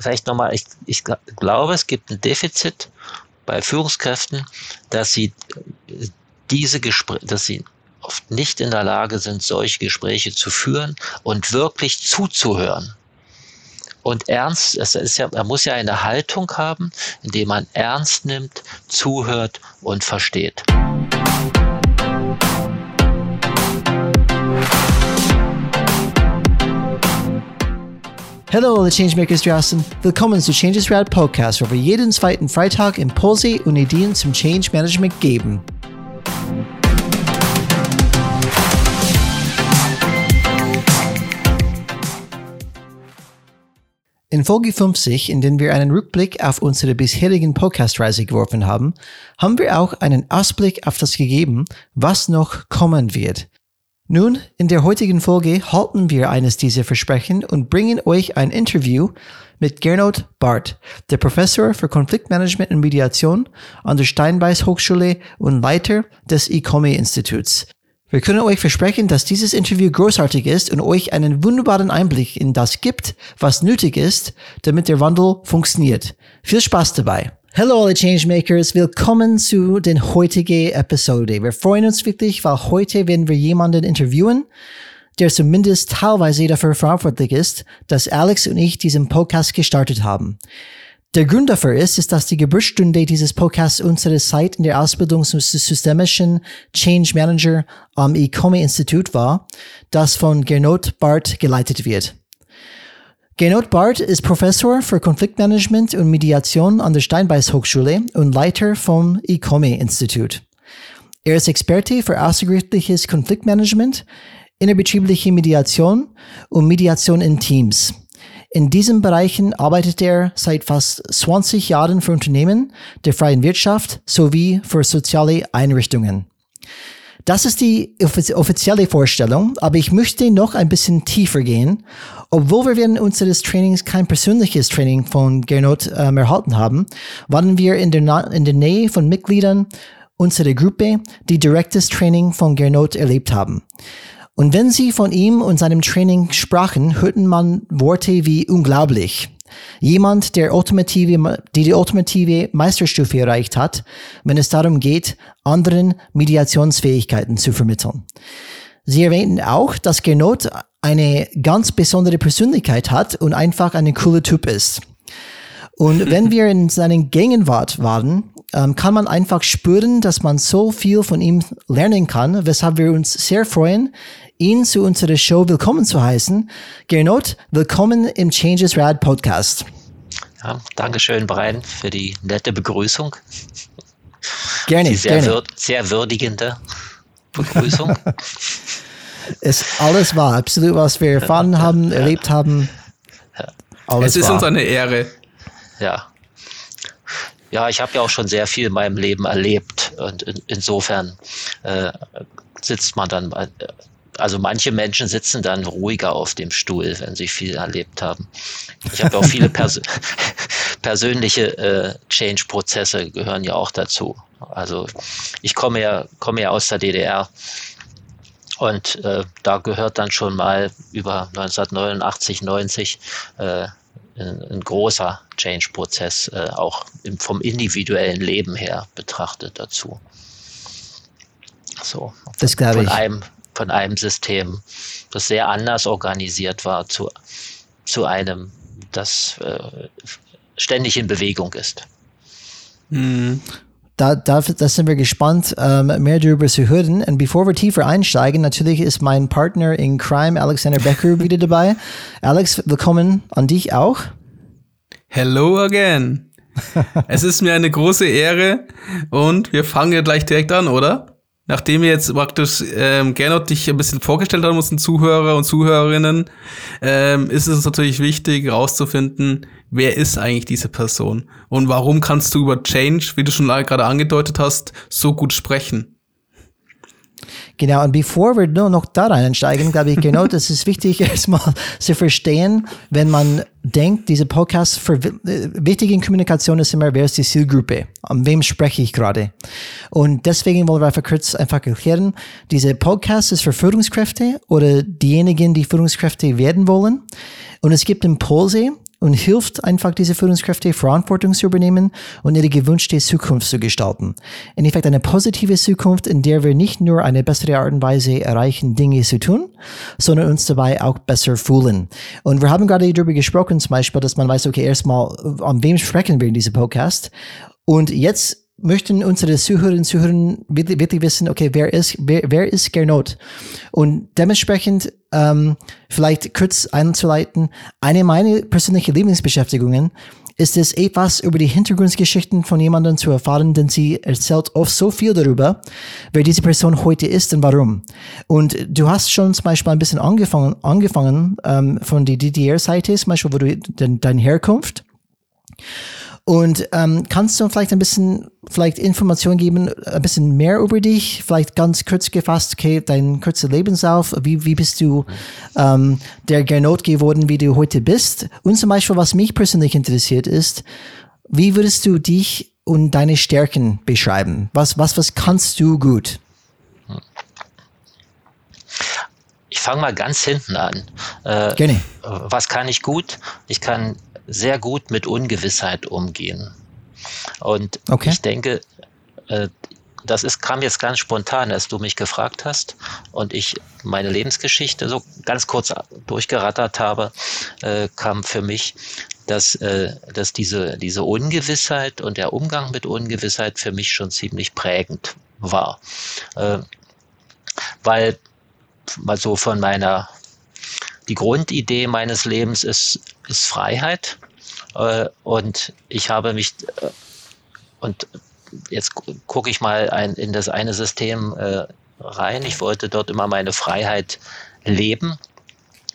vielleicht nochmal, ich, ich glaube, es gibt ein Defizit bei Führungskräften, dass sie diese Gespräche, dass sie oft nicht in der Lage sind, solche Gespräche zu führen und wirklich zuzuhören. Und ernst, es ist ja, er muss ja eine Haltung haben, indem man ernst nimmt, zuhört und versteht. Hallo alle Changemakers draußen. Willkommen zu Changes Rad Podcast, wo wir jeden zweiten Freitag Impulse und Ideen zum Change Management geben. In Folge 50, in der wir einen Rückblick auf unsere bisherigen Podcast-Reise geworfen haben, haben wir auch einen Ausblick auf das gegeben, was noch kommen wird. Nun, in der heutigen Folge halten wir eines dieser Versprechen und bringen euch ein Interview mit Gernot Barth, der Professor für Konfliktmanagement und Mediation an der Steinbeis Hochschule und Leiter des ECOME Instituts. Wir können euch versprechen, dass dieses Interview großartig ist und euch einen wunderbaren Einblick in das gibt, was nötig ist, damit der Wandel funktioniert. Viel Spaß dabei! Hallo alle Changemakers, willkommen zu den heutigen Episode. Wir freuen uns wirklich, weil heute werden wir jemanden interviewen, der zumindest teilweise dafür verantwortlich ist, dass Alex und ich diesen Podcast gestartet haben. Der Grund dafür ist, ist, dass die Geburtsstunde dieses Podcasts unsere Zeit in der Ausbildung zum systemischen Change Manager am ECOME Institut war, das von Gernot Barth geleitet wird. Gernot Barth ist Professor für Konfliktmanagement und Mediation an der Steinbeis Hochschule und Leiter vom ICOME Institut. Er ist Experte für außergerichtliches Konfliktmanagement, innerbetriebliche Mediation und Mediation in Teams. In diesen Bereichen arbeitet er seit fast 20 Jahren für Unternehmen der freien Wirtschaft sowie für soziale Einrichtungen. Das ist die offizielle Vorstellung, aber ich möchte noch ein bisschen tiefer gehen. Obwohl wir während unseres Trainings kein persönliches Training von Gernot ähm, erhalten haben, waren wir in der, in der Nähe von Mitgliedern unserer Gruppe, die direktes Training von Gernot erlebt haben. Und wenn sie von ihm und seinem Training sprachen, hörten man Worte wie unglaublich, Jemand, der ultimative, die die ultimative Meisterstufe erreicht hat, wenn es darum geht, anderen Mediationsfähigkeiten zu vermitteln. Sie erwähnten auch, dass Gernot eine ganz besondere Persönlichkeit hat und einfach ein cooler Typ ist. Und wenn wir in seinen Gegenwart waren, ähm, kann man einfach spüren, dass man so viel von ihm lernen kann, weshalb wir uns sehr freuen, ihn zu unserer Show willkommen zu heißen. Gernot, willkommen im Changes Rad Podcast. Ja, Dankeschön, Brian, für die nette Begrüßung. Gerne, die sehr, gerne. Wür sehr würdigende Begrüßung. ist alles wahr, absolut, was wir erfahren haben, erlebt haben. Alles es ist wahr. uns eine Ehre. Ja, ja, ich habe ja auch schon sehr viel in meinem Leben erlebt und in, insofern äh, sitzt man dann, also manche Menschen sitzen dann ruhiger auf dem Stuhl, wenn sie viel erlebt haben. Ich habe auch viele Pers persönliche äh, Change-Prozesse gehören ja auch dazu. Also ich komme ja, komme ja aus der DDR und äh, da gehört dann schon mal über 1989, 90 äh, ein, ein großer Change-Prozess äh, auch im, vom individuellen Leben her betrachtet dazu. So, das glaube von ich. Einem, von einem System, das sehr anders organisiert war, zu, zu einem, das äh, ständig in Bewegung ist. Mhm da, da, da sind wir gespannt, ähm, mehr darüber zu hören. Und bevor wir tiefer einsteigen, natürlich ist mein Partner in Crime, Alexander Becker, wieder dabei. Alex, willkommen an dich auch. Hello again. es ist mir eine große Ehre und wir fangen ja gleich direkt an, oder? Nachdem wir jetzt praktisch ähm, Gernot dich ein bisschen vorgestellt haben, unseren Zuhörer und Zuhörerinnen, ähm, ist es natürlich wichtig herauszufinden, wer ist eigentlich diese Person und warum kannst du über Change, wie du schon gerade angedeutet hast, so gut sprechen? Genau, und bevor wir nur noch da reinsteigen, glaube ich, genau, das ist wichtig, erstmal zu verstehen, wenn man denkt, diese Podcast für äh, wichtige in Kommunikation ist immer, wer ist die Zielgruppe? An wem spreche ich gerade? Und deswegen wollen wir einfach kurz einfach erklären, diese Podcast ist für Führungskräfte oder diejenigen, die Führungskräfte werden wollen. Und es gibt Impulse, und hilft einfach diese Führungskräfte Verantwortung zu übernehmen und ihre gewünschte Zukunft zu gestalten. In Effekt eine positive Zukunft, in der wir nicht nur eine bessere Art und Weise erreichen, Dinge zu tun, sondern uns dabei auch besser fühlen. Und wir haben gerade darüber gesprochen, zum Beispiel, dass man weiß, okay, erstmal, an wem sprechen wir in diesem Podcast? Und jetzt möchten unsere Zuhörerinnen und Zuhörer wirklich, wissen, okay, wer ist, wer, wer ist Gernot? Und dementsprechend ähm, vielleicht kurz einzuleiten, eine meiner persönlichen Lieblingsbeschäftigungen ist es etwas über die Hintergrundgeschichten von jemandem zu erfahren, denn sie erzählt oft so viel darüber, wer diese Person heute ist und warum. Und du hast schon zum Beispiel ein bisschen angefangen, angefangen ähm, von der DDR-Seite, zum Beispiel, wo du deine Herkunft. Und ähm, kannst du vielleicht ein bisschen vielleicht Informationen geben, ein bisschen mehr über dich, vielleicht ganz kurz gefasst, okay, dein kurzer Lebenslauf, wie, wie bist du ähm, der Gernot geworden, wie du heute bist? Und zum Beispiel, was mich persönlich interessiert ist, wie würdest du dich und deine Stärken beschreiben? Was, was, was kannst du gut? Ich fange mal ganz hinten an. Äh, Gerne. Was kann ich gut? Ich kann sehr gut mit Ungewissheit umgehen. Und okay. ich denke, äh, das ist, kam jetzt ganz spontan, als du mich gefragt hast und ich meine Lebensgeschichte so ganz kurz durchgerattert habe, äh, kam für mich, dass, äh, dass diese, diese Ungewissheit und der Umgang mit Ungewissheit für mich schon ziemlich prägend war. Äh, weil mal so von meiner die Grundidee meines Lebens ist, ist Freiheit. Äh, und ich habe mich, äh, und jetzt gucke ich mal ein, in das eine System äh, rein. Ich wollte dort immer meine Freiheit leben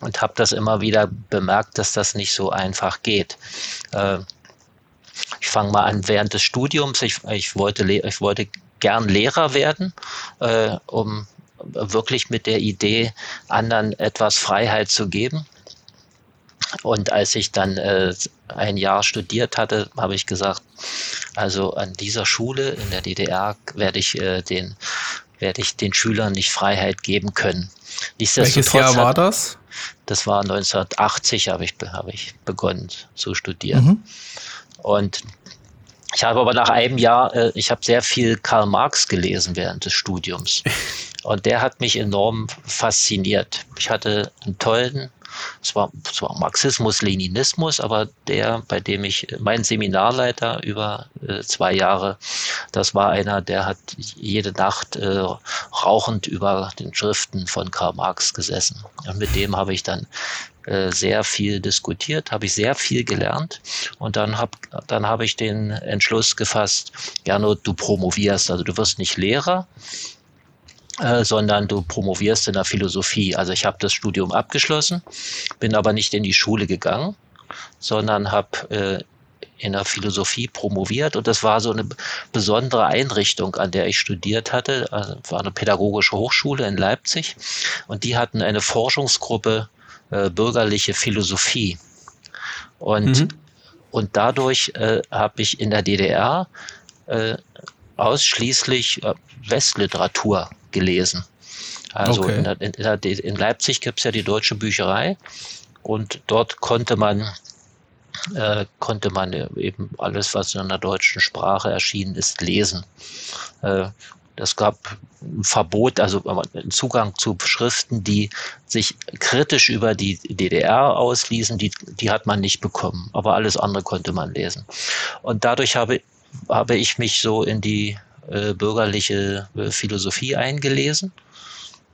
und habe das immer wieder bemerkt, dass das nicht so einfach geht. Ich fange mal an während des Studiums. Ich, ich, wollte, ich wollte gern Lehrer werden, um wirklich mit der Idee, anderen etwas Freiheit zu geben. Und als ich dann äh, ein Jahr studiert hatte, habe ich gesagt, also an dieser Schule in der DDR werde ich äh, den werde ich den Schülern nicht Freiheit geben können. Welches Jahr war das? Das war 1980, habe ich, habe ich begonnen zu studieren. Mhm. Und ich habe aber nach einem Jahr, äh, ich habe sehr viel Karl Marx gelesen während des Studiums. Und der hat mich enorm fasziniert. Ich hatte einen tollen, es war, es war Marxismus, Leninismus, aber der, bei dem ich, mein Seminarleiter über äh, zwei Jahre, das war einer, der hat jede Nacht äh, rauchend über den Schriften von Karl Marx gesessen. Und mit dem habe ich dann äh, sehr viel diskutiert, habe ich sehr viel gelernt und dann habe dann hab ich den Entschluss gefasst, Gernot, du promovierst, also du wirst nicht Lehrer, äh, sondern du promovierst in der Philosophie. Also ich habe das Studium abgeschlossen, bin aber nicht in die Schule gegangen, sondern habe äh, in der Philosophie promoviert und das war so eine besondere Einrichtung, an der ich studiert hatte. Also war eine pädagogische Hochschule in Leipzig und die hatten eine Forschungsgruppe äh, bürgerliche Philosophie. Und, mhm. und dadurch äh, habe ich in der DDR äh, ausschließlich äh, Westliteratur gelesen. Also okay. in, der, in, der, in, Leipzig gibt es ja die deutsche Bücherei und dort konnte man äh, konnte man eben alles, was in der deutschen Sprache erschienen ist, lesen. Äh, das gab ein Verbot, also einen Zugang zu Schriften, die sich kritisch über die DDR ausließen, die, die hat man nicht bekommen. Aber alles andere konnte man lesen. Und dadurch habe, habe ich mich so in die äh, bürgerliche äh, Philosophie eingelesen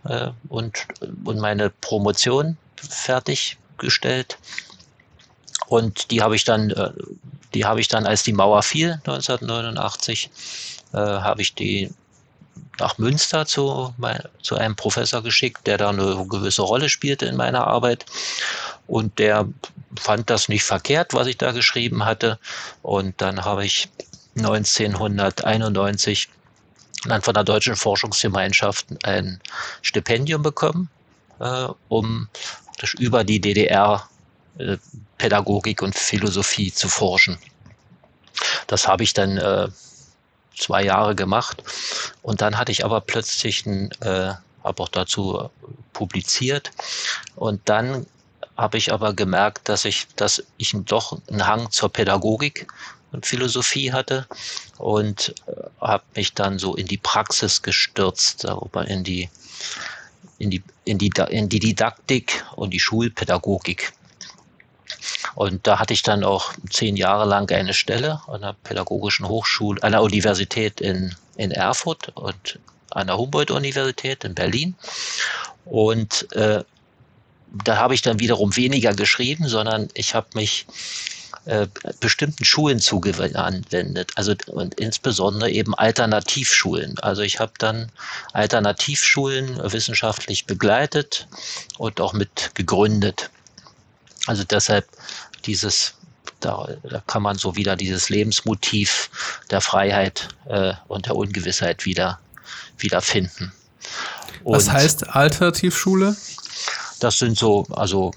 äh, und, und meine Promotion fertiggestellt. Und die habe ich dann, äh, die habe ich dann, als die Mauer fiel, 1989, äh, habe ich die nach Münster zu, zu einem Professor geschickt, der da eine gewisse Rolle spielte in meiner Arbeit. Und der fand das nicht verkehrt, was ich da geschrieben hatte. Und dann habe ich 1991 dann von der Deutschen Forschungsgemeinschaft ein Stipendium bekommen, äh, um über die DDR äh, Pädagogik und Philosophie zu forschen. Das habe ich dann äh, zwei Jahre gemacht. Und dann hatte ich aber plötzlich ein, äh, habe auch dazu publiziert. Und dann habe ich aber gemerkt, dass ich, dass ich doch einen Hang zur Pädagogik und Philosophie hatte und äh, habe mich dann so in die Praxis gestürzt, darüber in die in die, in die, in die Didaktik und die Schulpädagogik. Und da hatte ich dann auch zehn Jahre lang eine Stelle an der pädagogischen Hochschule, an der Universität in, in Erfurt und an der Humboldt-Universität in Berlin. Und äh, da habe ich dann wiederum weniger geschrieben, sondern ich habe mich äh, bestimmten Schulen zugewendet, also und insbesondere eben Alternativschulen. Also ich habe dann Alternativschulen wissenschaftlich begleitet und auch mit gegründet. Also deshalb dieses, da, da kann man so wieder dieses Lebensmotiv der Freiheit äh, und der Ungewissheit wieder, wieder finden. Und Was heißt Alternativschule? Das sind so, also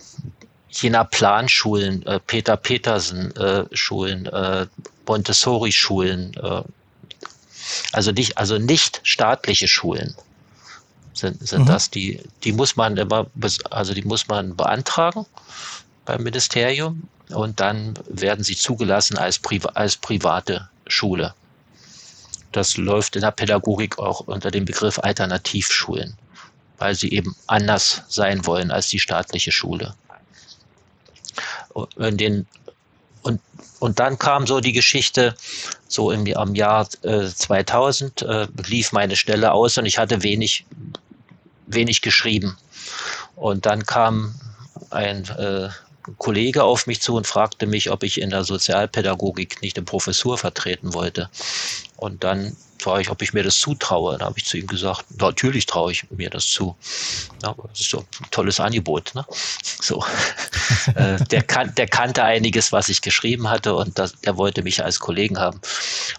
Jena Planschulen, äh, Peter Petersen äh, Schulen, äh, Montessori Schulen, äh, also nicht, also nicht staatliche Schulen sind, sind mhm. das, die, die muss man immer, also die muss man beantragen beim Ministerium und dann werden sie zugelassen als, Priva als private Schule. Das läuft in der Pädagogik auch unter dem Begriff Alternativschulen, weil sie eben anders sein wollen als die staatliche Schule. In den, und, und dann kam so die Geschichte, so im, am Jahr äh, 2000 äh, lief meine Stelle aus und ich hatte wenig, wenig geschrieben. Und dann kam ein äh, Kollege auf mich zu und fragte mich, ob ich in der Sozialpädagogik nicht eine Professur vertreten wollte. Und dann war ich, ob ich mir das zutraue. Da habe ich zu ihm gesagt, natürlich traue ich mir das zu. Ja, das ist so ein tolles Angebot. Ne? So. Äh, der, kan der kannte einiges, was ich geschrieben hatte und das, der wollte mich als Kollegen haben.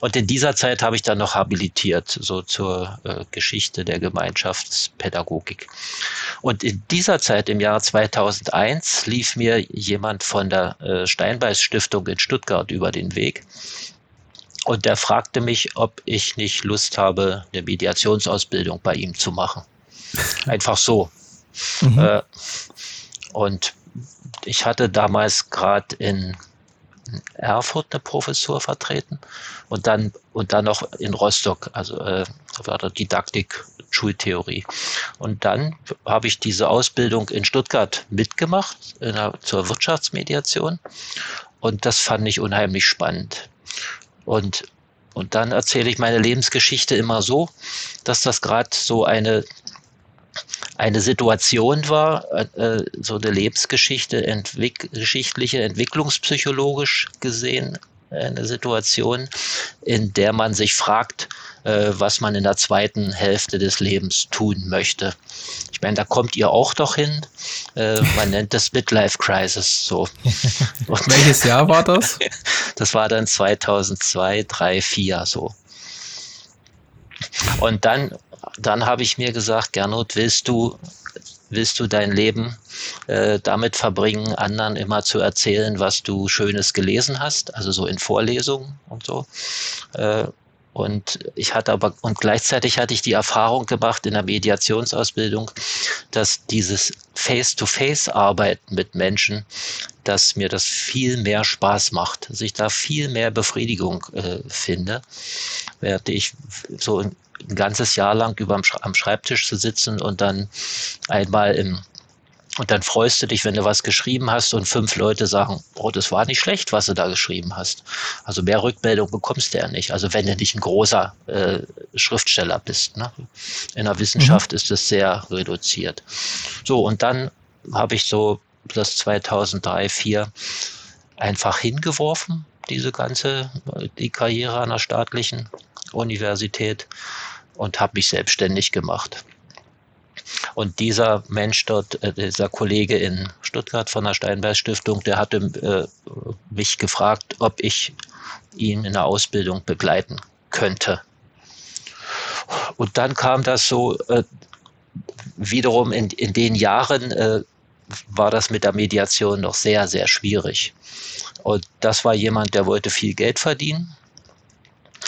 Und in dieser Zeit habe ich dann noch habilitiert, so zur äh, Geschichte der Gemeinschaftspädagogik. Und in dieser Zeit, im Jahr 2001, lief mir jemand von der äh, Steinbeis Stiftung in Stuttgart über den Weg und der fragte mich, ob ich nicht Lust habe, eine Mediationsausbildung bei ihm zu machen. Einfach so. Mhm. Äh, und ich hatte damals gerade in Erfurt eine Professur vertreten und dann und dann noch in Rostock, also äh, Didaktik, Schultheorie. Und dann habe ich diese Ausbildung in Stuttgart mitgemacht der, zur Wirtschaftsmediation und das fand ich unheimlich spannend. Und, und dann erzähle ich meine Lebensgeschichte immer so, dass das gerade so eine, eine Situation war, äh, so eine Lebensgeschichte, entwick geschichtliche, entwicklungspsychologisch gesehen, eine Situation, in der man sich fragt, äh, was man in der zweiten Hälfte des Lebens tun möchte. Ich meine, da kommt ihr auch doch hin. Äh, man nennt das Midlife Crisis so. Und Welches Jahr war das? Das war dann 2002, 3, 4 so. Und dann, dann habe ich mir gesagt, Gernot, willst du willst du dein Leben äh, damit verbringen, anderen immer zu erzählen, was du Schönes gelesen hast, also so in Vorlesungen und so. Äh, und ich hatte aber, und gleichzeitig hatte ich die Erfahrung gemacht in der Mediationsausbildung, dass dieses Face-to-Face-Arbeiten mit Menschen, dass mir das viel mehr Spaß macht, dass ich da viel mehr Befriedigung äh, finde, während ich so ein, ganzes Jahr lang über am Schreibtisch zu sitzen und dann einmal im und dann freust du dich, wenn du was geschrieben hast und fünf Leute sagen, oh, das war nicht schlecht, was du da geschrieben hast. Also mehr Rückmeldung bekommst du ja nicht. Also wenn du nicht ein großer äh, Schriftsteller bist. Ne? In der Wissenschaft mhm. ist das sehr reduziert. So, und dann habe ich so das 2003, 2004 einfach hingeworfen, diese ganze, die Karriere an der staatlichen Universität und habe mich selbstständig gemacht. Und dieser Mensch dort, äh, dieser Kollege in Stuttgart von der Steinberg Stiftung, der hatte äh, mich gefragt, ob ich ihn in der Ausbildung begleiten könnte. Und dann kam das so äh, wiederum in, in den Jahren äh, war das mit der Mediation noch sehr, sehr schwierig. Und das war jemand, der wollte viel Geld verdienen.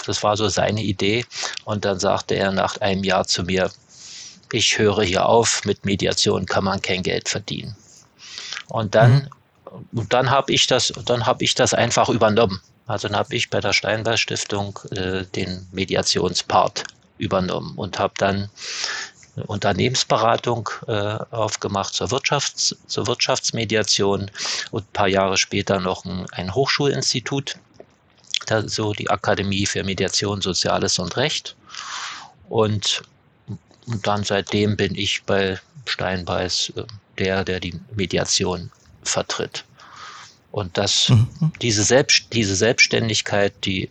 Das war so seine Idee. Und dann sagte er nach einem Jahr zu mir, ich höre hier auf, mit Mediation kann man kein Geld verdienen. Und dann, mhm. und dann habe ich das, dann habe ich das einfach übernommen. Also dann habe ich bei der Steinberg Stiftung äh, den Mediationspart übernommen und habe dann Unternehmensberatung äh, aufgemacht zur, Wirtschafts-, zur Wirtschaftsmediation und ein paar Jahre später noch ein, ein Hochschulinstitut, da, so die Akademie für Mediation, Soziales und Recht. Und, und dann seitdem bin ich bei Steinbeiß äh, der, der die Mediation vertritt. Und das, mhm. diese, Selbst, diese Selbstständigkeit, die,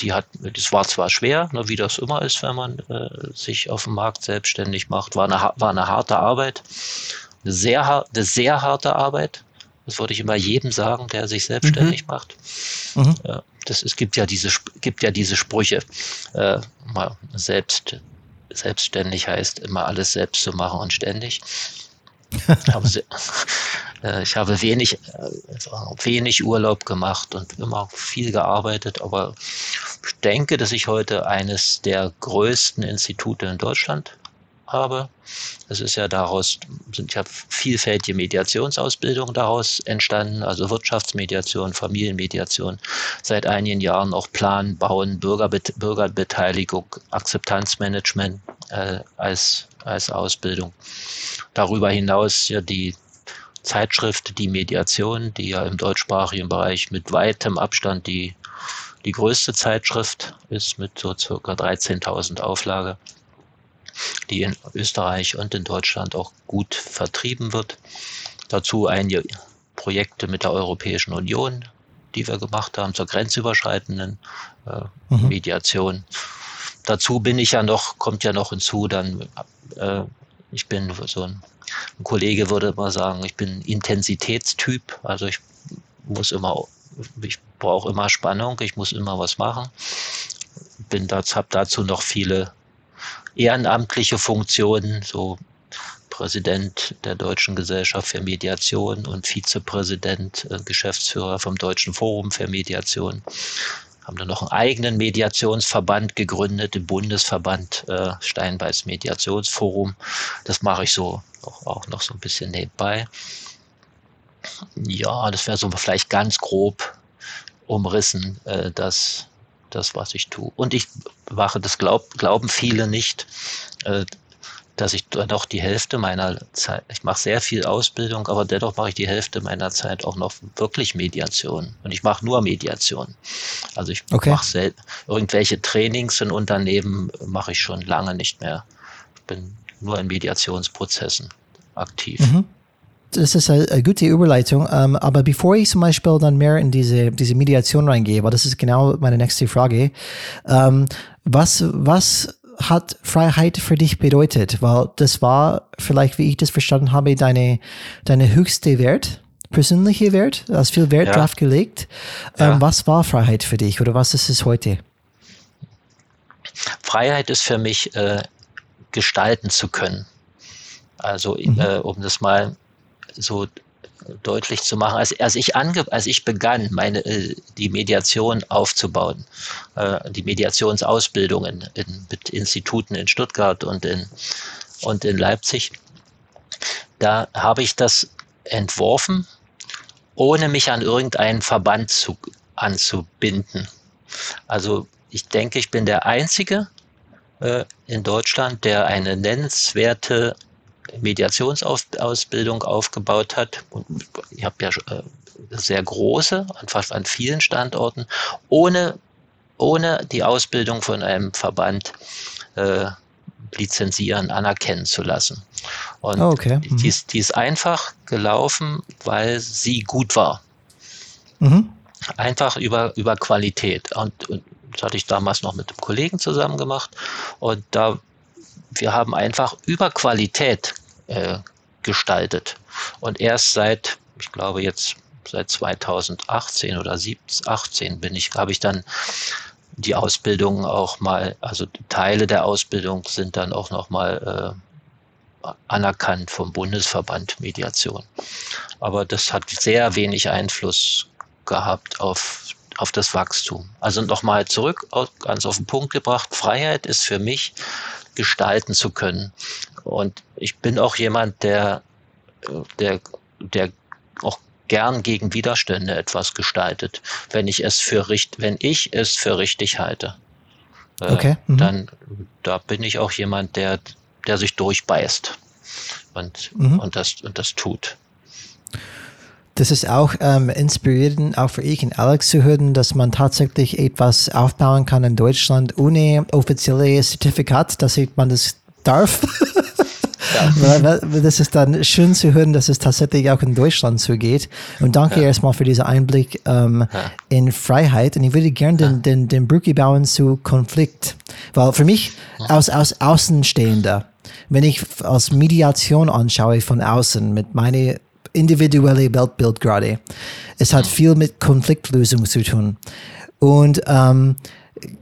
die hat, das war zwar schwer, ne, wie das immer ist, wenn man äh, sich auf dem Markt selbstständig macht, war eine, war eine harte Arbeit, eine sehr, eine sehr harte Arbeit. Das würde ich immer jedem sagen, der sich selbstständig mhm. macht. Mhm. Das, es gibt ja diese, gibt ja diese Sprüche, äh, mal selbst, selbstständig heißt immer alles selbst zu machen und ständig. Äh, ich habe wenig, äh, wenig Urlaub gemacht und immer viel gearbeitet, aber ich denke, dass ich heute eines der größten Institute in Deutschland habe. Es ist ja daraus, sind ja vielfältige Mediationsausbildungen daraus entstanden, also Wirtschaftsmediation, Familienmediation, seit einigen Jahren auch Plan, Bauen, Bürgerbet Bürgerbeteiligung, Akzeptanzmanagement äh, als, als Ausbildung. Darüber hinaus ja die Zeitschrift Die Mediation, die ja im deutschsprachigen Bereich mit weitem Abstand die, die größte Zeitschrift ist, mit so circa 13.000 Auflage die in Österreich und in Deutschland auch gut vertrieben wird. Dazu einige Projekte mit der Europäischen Union, die wir gemacht haben zur grenzüberschreitenden äh, mhm. Mediation. Dazu bin ich ja noch, kommt ja noch hinzu, dann äh, ich bin so ein, ein Kollege würde mal sagen, ich bin Intensitätstyp, also ich muss immer, ich brauche immer Spannung, ich muss immer was machen. Bin das, habe dazu noch viele ehrenamtliche Funktionen, so Präsident der Deutschen Gesellschaft für Mediation und Vizepräsident, äh, Geschäftsführer vom Deutschen Forum für Mediation. Haben dann noch einen eigenen Mediationsverband gegründet, den Bundesverband äh, Steinbeiß Mediationsforum. Das mache ich so auch, auch noch so ein bisschen nebenbei. Ja, das wäre so vielleicht ganz grob umrissen, äh, das, das, was ich tue. Und ich wache, das glaub, glauben viele nicht, äh, dass ich doch die Hälfte meiner Zeit, ich mache sehr viel Ausbildung, aber dennoch mache ich die Hälfte meiner Zeit auch noch wirklich Mediation. Und ich mache nur Mediation. Also ich okay. mache irgendwelche Trainings in Unternehmen mache ich schon lange nicht mehr. Ich bin nur in Mediationsprozessen aktiv. Mhm. Das ist eine, eine gute Überleitung. Ähm, aber bevor ich zum Beispiel dann mehr in diese, diese Mediation reingehe, weil das ist genau meine nächste Frage, ähm, was, was hat Freiheit für dich bedeutet? Weil das war vielleicht, wie ich das verstanden habe, deine, deine höchste Wert, persönliche Wert, du hast viel Wert ja. drauf gelegt. Ja. Ähm, was war Freiheit für dich oder was ist es heute? Freiheit ist für mich, äh, gestalten zu können. Also, mhm. äh, um das mal so deutlich zu machen, als, als, ich, ange, als ich begann, meine, äh, die Mediation aufzubauen, äh, die Mediationsausbildungen in, mit Instituten in Stuttgart und in, und in Leipzig, da habe ich das entworfen, ohne mich an irgendeinen Verband zu, anzubinden. Also ich denke, ich bin der Einzige äh, in Deutschland, der eine nennenswerte Mediationsausbildung aufgebaut hat. Ich habe ja äh, sehr große, fast an vielen Standorten, ohne, ohne die Ausbildung von einem Verband äh, lizenzieren, anerkennen zu lassen. Und oh, okay. mhm. die, ist, die, ist, einfach gelaufen, weil sie gut war. Mhm. Einfach über, über Qualität. Und, und das hatte ich damals noch mit einem Kollegen zusammen gemacht. Und da wir haben einfach über Qualität äh, gestaltet. Und erst seit, ich glaube jetzt seit 2018 oder 2018 bin ich, habe ich dann die Ausbildung auch mal, also Teile der Ausbildung sind dann auch noch mal äh, anerkannt vom Bundesverband Mediation. Aber das hat sehr wenig Einfluss gehabt auf auf das Wachstum. Also nochmal zurück, ganz auf den Punkt gebracht, Freiheit ist für mich gestalten zu können. Und ich bin auch jemand, der, der der auch gern gegen Widerstände etwas gestaltet, wenn ich es für richtig, wenn ich es für richtig halte. Äh, okay. Mhm. Dann da bin ich auch jemand, der, der sich durchbeißt und, mhm. und, das, und das tut. Das ist auch ähm, inspirierend, auch für ich und Alex zu hören, dass man tatsächlich etwas aufbauen kann in Deutschland ohne offizielles Zertifikat, dass man das darf. Ja. das ist dann schön zu hören, dass es tatsächlich auch in Deutschland so geht. Und danke ja. erstmal für diesen Einblick ähm, ja. in Freiheit. Und ich würde gerne den, den, den Brücke bauen zu Konflikt. Weil für mich als, als Außenstehender, wenn ich als Mediation anschaue von außen mit meiner individuelle Weltbild gerade, es hat viel mit Konfliktlösung zu tun. Und ähm,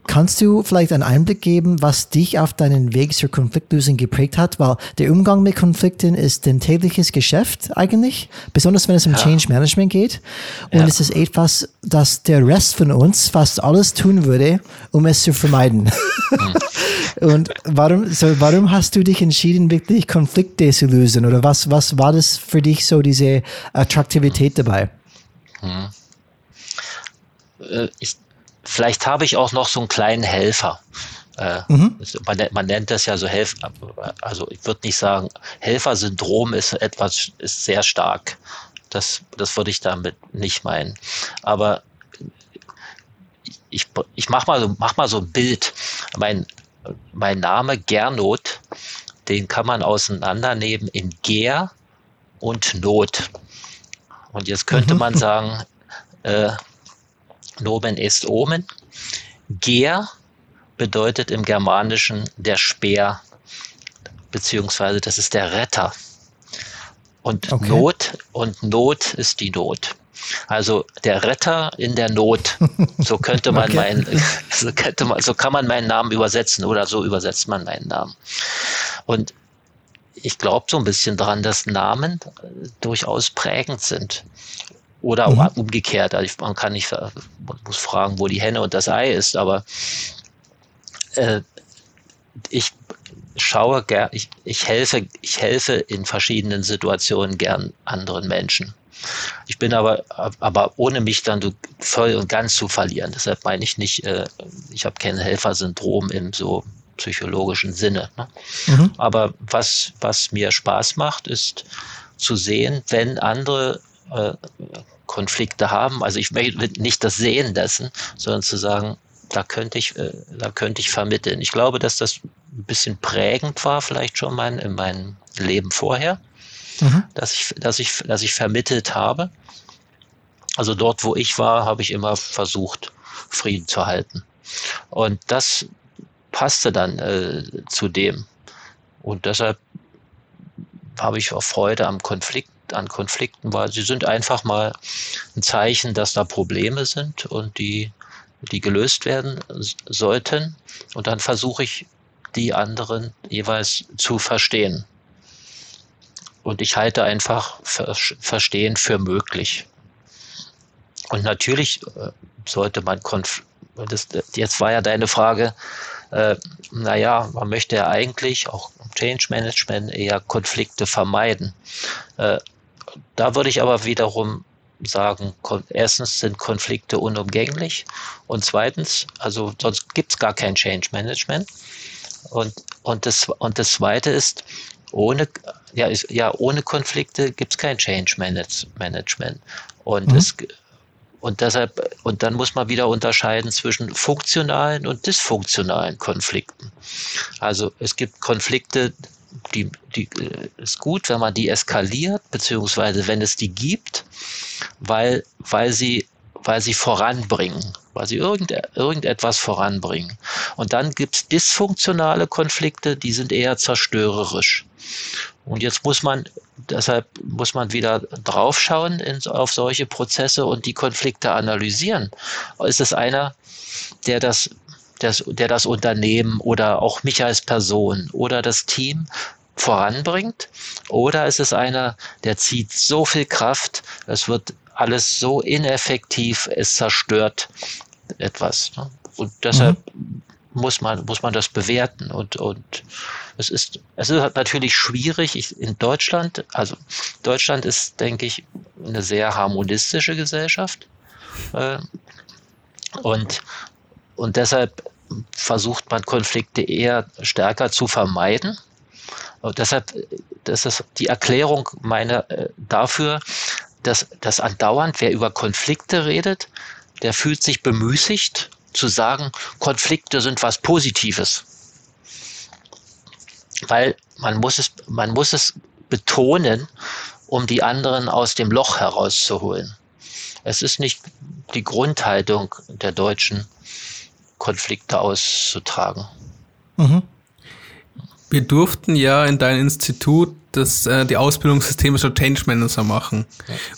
Kannst du vielleicht einen Einblick geben, was dich auf deinen Weg zur Konfliktlösung geprägt hat? Weil der Umgang mit Konflikten ist ein tägliches Geschäft eigentlich, besonders wenn es um ja. Change Management geht. Und ja. es ist etwas, das der Rest von uns fast alles tun würde, um es zu vermeiden. Hm. Und warum, so, warum hast du dich entschieden, wirklich Konflikte zu lösen? Oder was, was war das für dich so, diese Attraktivität dabei? Hm. Äh, ich Vielleicht habe ich auch noch so einen kleinen Helfer. Äh, mhm. man, man, nennt das ja so Helfer, also ich würde nicht sagen, Helfersyndrom ist etwas, ist sehr stark. Das, das würde ich damit nicht meinen. Aber ich, ich mach mal, mach mal so ein Bild. Mein, mein Name Gernot, den kann man auseinandernehmen in Ger und Not. Und jetzt könnte mhm. man sagen, äh, Nomen est Omen. Ger bedeutet im Germanischen der Speer, beziehungsweise das ist der Retter. Und okay. Not und Not ist die Not. Also der Retter in der Not. So könnte man okay. meinen, so könnte man, so kann man meinen Namen übersetzen oder so übersetzt man meinen Namen. Und ich glaube so ein bisschen daran, dass Namen durchaus prägend sind. Oder mhm. umgekehrt. Also man kann nicht, man muss fragen, wo die Henne und das Ei ist, aber äh, ich schaue gern, ich, ich helfe, ich helfe in verschiedenen Situationen gern anderen Menschen. Ich bin aber, aber ohne mich dann voll und ganz zu verlieren. Deshalb meine ich nicht, äh, ich habe kein Helfersyndrom im so psychologischen Sinne. Ne? Mhm. Aber was, was mir Spaß macht, ist zu sehen, wenn andere äh, Konflikte haben. Also ich möchte nicht das sehen lassen, sondern zu sagen, da könnte ich, äh, da könnte ich vermitteln. Ich glaube, dass das ein bisschen prägend war, vielleicht schon mein, in meinem Leben vorher, mhm. dass ich, dass ich, dass ich vermittelt habe. Also dort, wo ich war, habe ich immer versucht, Frieden zu halten. Und das passte dann äh, zu dem. Und deshalb habe ich auch Freude am Konflikt an Konflikten, weil sie sind einfach mal ein Zeichen, dass da Probleme sind und die, die gelöst werden sollten. Und dann versuche ich, die anderen jeweils zu verstehen. Und ich halte einfach Verstehen für möglich. Und natürlich äh, sollte man Konf das, jetzt war ja deine Frage, äh, naja, man möchte ja eigentlich auch Change Management eher Konflikte vermeiden. Äh, da würde ich aber wiederum sagen, erstens sind Konflikte unumgänglich und zweitens, also sonst gibt es gar kein Change Management. Und, und, das, und das zweite ist, ohne, ja, ist, ja, ohne Konflikte gibt es kein Change Management. Und mhm. es, und deshalb, und dann muss man wieder unterscheiden zwischen funktionalen und dysfunktionalen Konflikten. Also es gibt Konflikte, die, die äh, ist gut, wenn man die eskaliert, beziehungsweise wenn es die gibt, weil, weil sie, weil sie voranbringen, weil sie irgend, irgendetwas voranbringen. Und dann gibt es dysfunktionale Konflikte, die sind eher zerstörerisch. Und jetzt muss man, deshalb muss man wieder draufschauen in, auf solche Prozesse und die Konflikte analysieren. Ist es einer, der das das, der das Unternehmen oder auch mich als Person oder das Team voranbringt? Oder ist es einer, der zieht so viel Kraft, es wird alles so ineffektiv, es zerstört etwas. Ne? Und deshalb mhm. muss man, muss man das bewerten. Und, und es ist, es ist natürlich schwierig ich, in Deutschland. Also Deutschland ist, denke ich, eine sehr harmonistische Gesellschaft. Äh, und, und deshalb versucht man Konflikte eher stärker zu vermeiden. Und deshalb, das ist die Erklärung meiner äh, dafür, dass, dass andauernd, wer über Konflikte redet, der fühlt sich bemüßigt zu sagen, Konflikte sind was Positives. Weil man muss es, man muss es betonen, um die anderen aus dem Loch herauszuholen. Es ist nicht die Grundhaltung der Deutschen, Konflikte auszutragen. Mhm. Wir durften ja in deinem Institut das, äh, die Ausbildung systemischer Change Manager machen.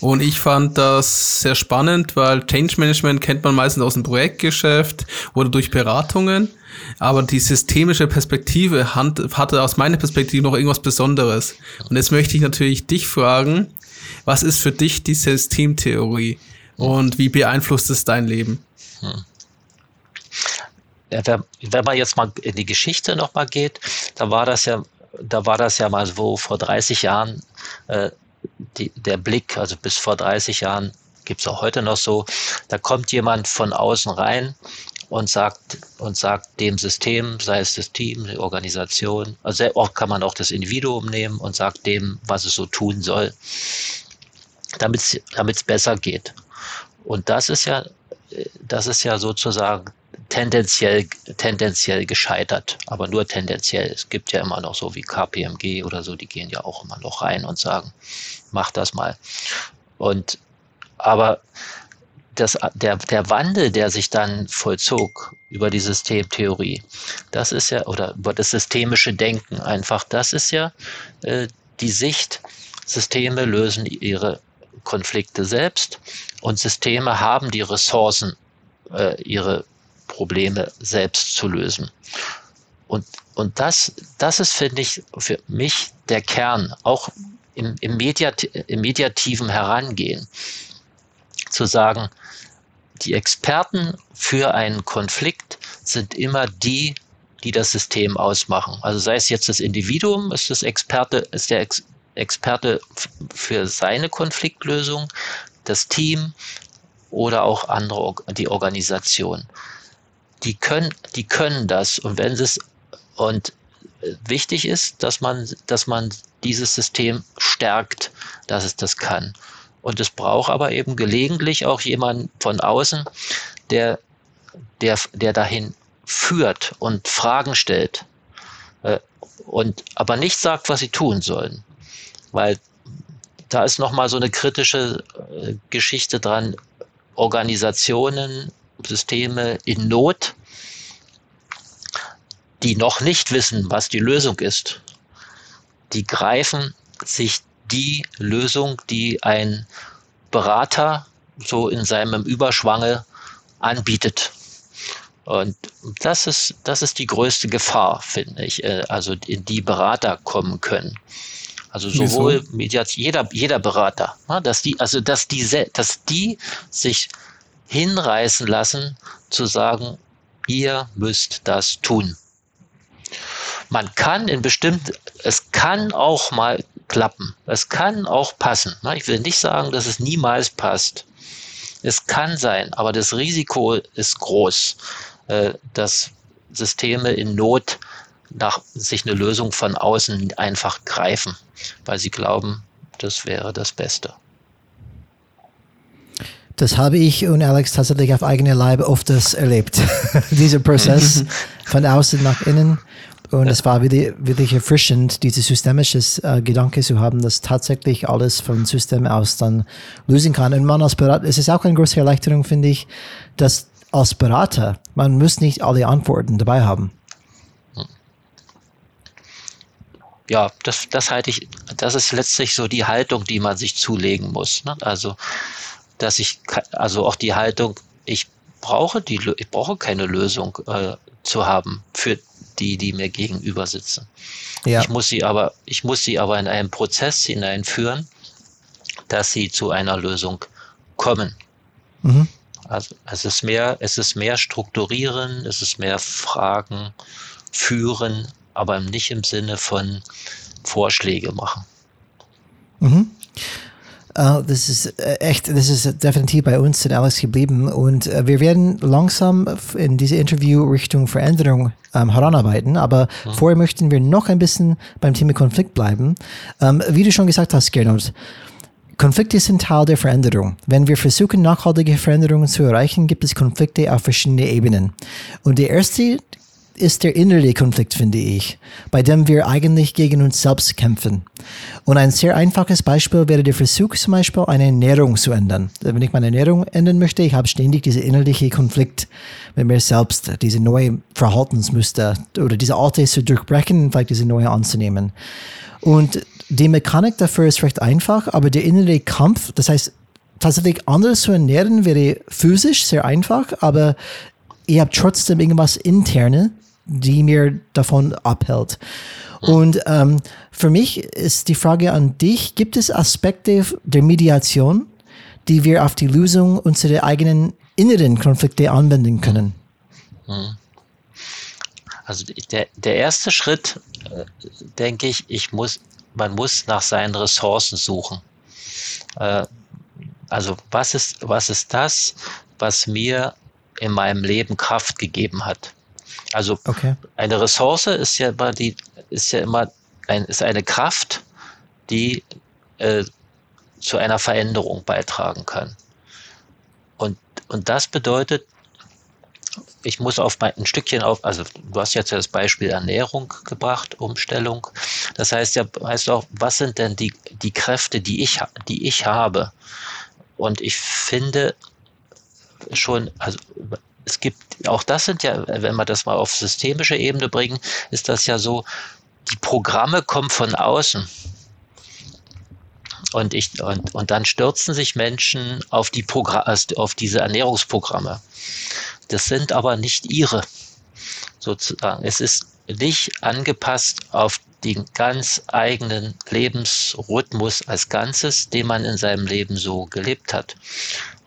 Und ich fand das sehr spannend, weil Change Management kennt man meistens aus dem Projektgeschäft oder durch Beratungen. Aber die systemische Perspektive hatte aus meiner Perspektive noch irgendwas Besonderes. Und jetzt möchte ich natürlich dich fragen, was ist für dich die Systemtheorie und wie beeinflusst es dein Leben? Hm. Wenn man jetzt mal in die Geschichte nochmal geht, da war das ja da war das ja mal so vor 30 Jahren äh, die, der Blick, also bis vor 30 Jahren gibt es auch heute noch so, da kommt jemand von außen rein und sagt und sagt dem System, sei es das Team, die Organisation, also sehr oft kann man auch das Individuum nehmen und sagt dem, was es so tun soll, damit es besser geht. Und das ist ja, das ist ja sozusagen tendenziell, tendenziell gescheitert, aber nur tendenziell. Es gibt ja immer noch so wie KPMG oder so, die gehen ja auch immer noch rein und sagen, mach das mal. Und aber das, der, der Wandel, der sich dann vollzog über die Systemtheorie, das ist ja, oder über das systemische Denken einfach, das ist ja äh, die Sicht, Systeme lösen ihre Konflikte selbst und Systeme haben die Ressourcen, äh, ihre Probleme selbst zu lösen. Und, und das, das ist, finde ich, für mich der Kern, auch im, im, Mediat, im mediativen Herangehen, zu sagen, die Experten für einen Konflikt sind immer die, die das System ausmachen. Also sei es jetzt das Individuum, ist das Experte, ist der Ex Experte für seine Konfliktlösung, das Team oder auch andere, die Organisation die können, die können das. Und wenn sie es, und wichtig ist, dass man, dass man dieses System stärkt, dass es das kann. Und es braucht aber eben gelegentlich auch jemand von außen, der, der, der dahin führt und Fragen stellt. Äh, und aber nicht sagt, was sie tun sollen. Weil da ist nochmal so eine kritische äh, Geschichte dran. Organisationen Systeme in Not, die noch nicht wissen, was die Lösung ist, die greifen sich die Lösung, die ein Berater so in seinem Überschwange anbietet. Und das ist, das ist die größte Gefahr, finde ich, äh, also in die Berater kommen können. Also sowohl Mediat, jeder, jeder Berater, ne, dass die, also dass die, dass die sich hinreißen lassen, zu sagen, ihr müsst das tun. Man kann in bestimmten, es kann auch mal klappen. Es kann auch passen. Ich will nicht sagen, dass es niemals passt. Es kann sein, aber das Risiko ist groß, äh, dass Systeme in Not nach sich eine Lösung von außen einfach greifen, weil sie glauben, das wäre das Beste. Das habe ich und Alex tatsächlich auf eigene Leibe oft erlebt. Dieser Prozess von außen nach innen. Und es war wirklich, wirklich erfrischend, dieses systemische äh, Gedanke zu haben, dass tatsächlich alles vom System aus dann lösen kann. Und man als Berater, es ist auch eine große Erleichterung, finde ich, dass als Berater, man muss nicht alle Antworten dabei haben. Ja, das, das halte ich, das ist letztlich so die Haltung, die man sich zulegen muss. Ne? Also dass ich, also auch die Haltung, ich brauche die, ich brauche keine Lösung äh, zu haben für die, die mir gegenüber sitzen. Ja. Ich muss sie aber, ich muss sie aber in einen Prozess hineinführen, dass sie zu einer Lösung kommen. Mhm. Also es ist mehr, es ist mehr strukturieren, es ist mehr Fragen führen, aber nicht im Sinne von Vorschläge machen. Mhm. Uh, das ist äh, echt, das ist definitiv bei uns in Alex geblieben und uh, wir werden langsam in diese Interview Richtung Veränderung um, ähm, heranarbeiten, aber mhm. vorher möchten wir noch ein bisschen beim Thema Konflikt bleiben. Um, wie du schon gesagt hast, Gernot, Konflikte sind Teil der Veränderung. Wenn wir versuchen, nachhaltige Veränderungen zu erreichen, gibt es Konflikte auf verschiedenen Ebenen. Und die erste ist der innere Konflikt, finde ich, bei dem wir eigentlich gegen uns selbst kämpfen. Und ein sehr einfaches Beispiel wäre der Versuch, zum Beispiel eine Ernährung zu ändern. Wenn ich meine Ernährung ändern möchte, ich habe ständig diese innerliche Konflikt mit mir selbst, diese neue Verhaltensmuster oder diese alte zu durchbrechen vielleicht diese neue anzunehmen. Und die Mechanik dafür ist recht einfach, aber der innere Kampf, das heißt, tatsächlich anders zu ernähren wäre physisch sehr einfach, aber ihr habt trotzdem irgendwas interne, die mir davon abhält. Und ähm, für mich ist die Frage an dich, gibt es Aspekte der Mediation, die wir auf die Lösung unserer eigenen inneren Konflikte anwenden können? Hm. Also der, der erste Schritt, äh, denke ich, ich muss, man muss nach seinen Ressourcen suchen. Äh, also was ist, was ist das, was mir in meinem Leben Kraft gegeben hat? Also okay. eine Ressource ist ja immer die, ist ja immer ein, ist eine Kraft, die äh, zu einer Veränderung beitragen kann. Und, und das bedeutet, ich muss auf mein, ein Stückchen auf, also du hast jetzt das Beispiel Ernährung gebracht, Umstellung. Das heißt ja, heißt auch, was sind denn die, die Kräfte, die ich, die ich habe? Und ich finde schon, also es gibt, auch das sind ja, wenn wir das mal auf systemische Ebene bringen, ist das ja so, die Programme kommen von außen. Und, ich, und, und dann stürzen sich Menschen auf, die Progr auf diese Ernährungsprogramme. Das sind aber nicht ihre, sozusagen. Es ist nicht angepasst auf den ganz eigenen Lebensrhythmus als Ganzes, den man in seinem Leben so gelebt hat.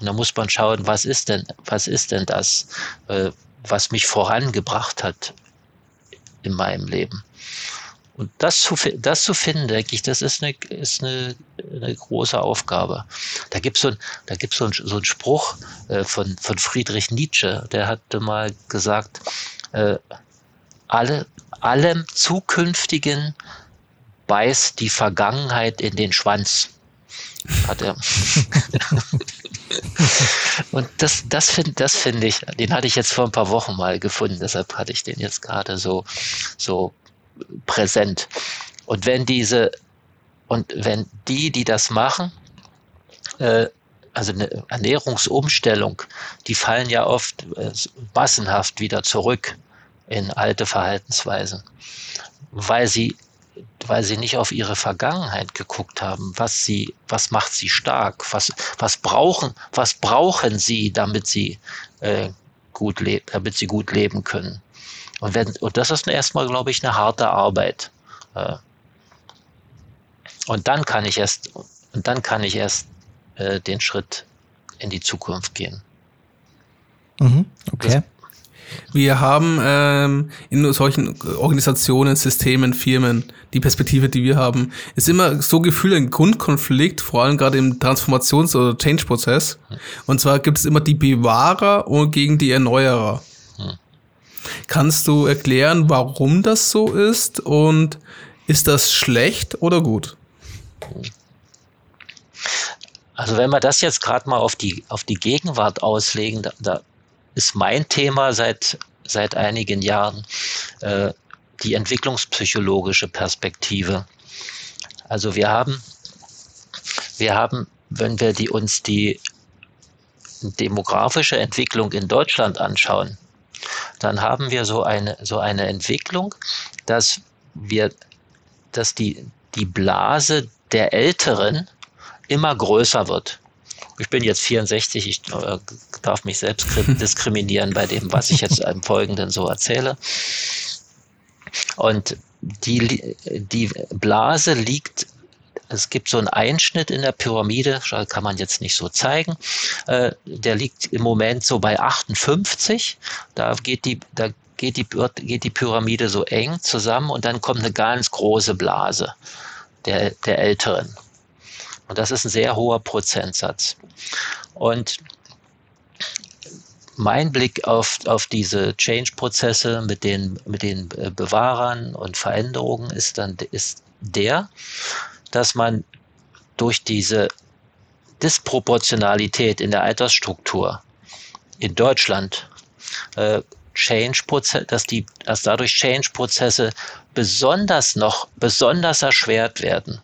Und da muss man schauen, was ist denn, was ist denn das, äh, was mich vorangebracht hat in meinem Leben. Und das zu, das zu finden, denke ich, das ist eine, ist eine, eine große Aufgabe. Da gibt so es so, so einen Spruch äh, von, von Friedrich Nietzsche, der hatte mal gesagt, äh, alle, allem Zukünftigen beißt die Vergangenheit in den Schwanz. Hat er. Und das, das finde das finde ich, den hatte ich jetzt vor ein paar Wochen mal gefunden, deshalb hatte ich den jetzt gerade so, so präsent. Und wenn diese, und wenn die, die das machen, äh, also eine Ernährungsumstellung, die fallen ja oft äh, massenhaft wieder zurück in alte Verhaltensweisen, weil sie, weil sie nicht auf ihre Vergangenheit geguckt haben, was sie, was macht sie stark, was, was brauchen, was brauchen sie, damit sie äh, gut leben, damit sie gut leben können. Und, wenn, und das ist erstmal, glaube ich, eine harte Arbeit. Äh, und dann kann ich erst, und dann kann ich erst äh, den Schritt in die Zukunft gehen. Mhm, okay. Das, wir haben ähm, in solchen Organisationen, Systemen, Firmen, die Perspektive, die wir haben, ist immer so Gefühl ein Grundkonflikt, vor allem gerade im Transformations- oder Change-Prozess. Und zwar gibt es immer die Bewahrer und gegen die Erneuerer. Kannst du erklären, warum das so ist und ist das schlecht oder gut? Also wenn wir das jetzt gerade mal auf die, auf die Gegenwart auslegen, da, da ist mein Thema seit, seit einigen Jahren äh, die entwicklungspsychologische Perspektive. Also wir haben, wir haben, wenn wir die, uns die demografische Entwicklung in Deutschland anschauen, dann haben wir so eine, so eine Entwicklung, dass wir, dass die, die Blase der Älteren immer größer wird ich bin jetzt 64, ich äh, darf mich selbst diskriminieren bei dem, was ich jetzt im Folgenden so erzähle. Und die, die Blase liegt es gibt so einen Einschnitt in der Pyramide, kann man jetzt nicht so zeigen. Äh, der liegt im Moment so bei 58. Da geht die, da geht die, geht die Pyramide so eng zusammen und dann kommt eine ganz große Blase der, der Älteren. Und das ist ein sehr hoher Prozentsatz. Und mein Blick auf, auf diese Change-Prozesse mit den, mit den äh, Bewahrern und Veränderungen ist dann ist der, dass man durch diese Disproportionalität in der Altersstruktur in Deutschland äh, Change-Prozesse, dass die, dass dadurch Change-Prozesse besonders noch, besonders erschwert werden.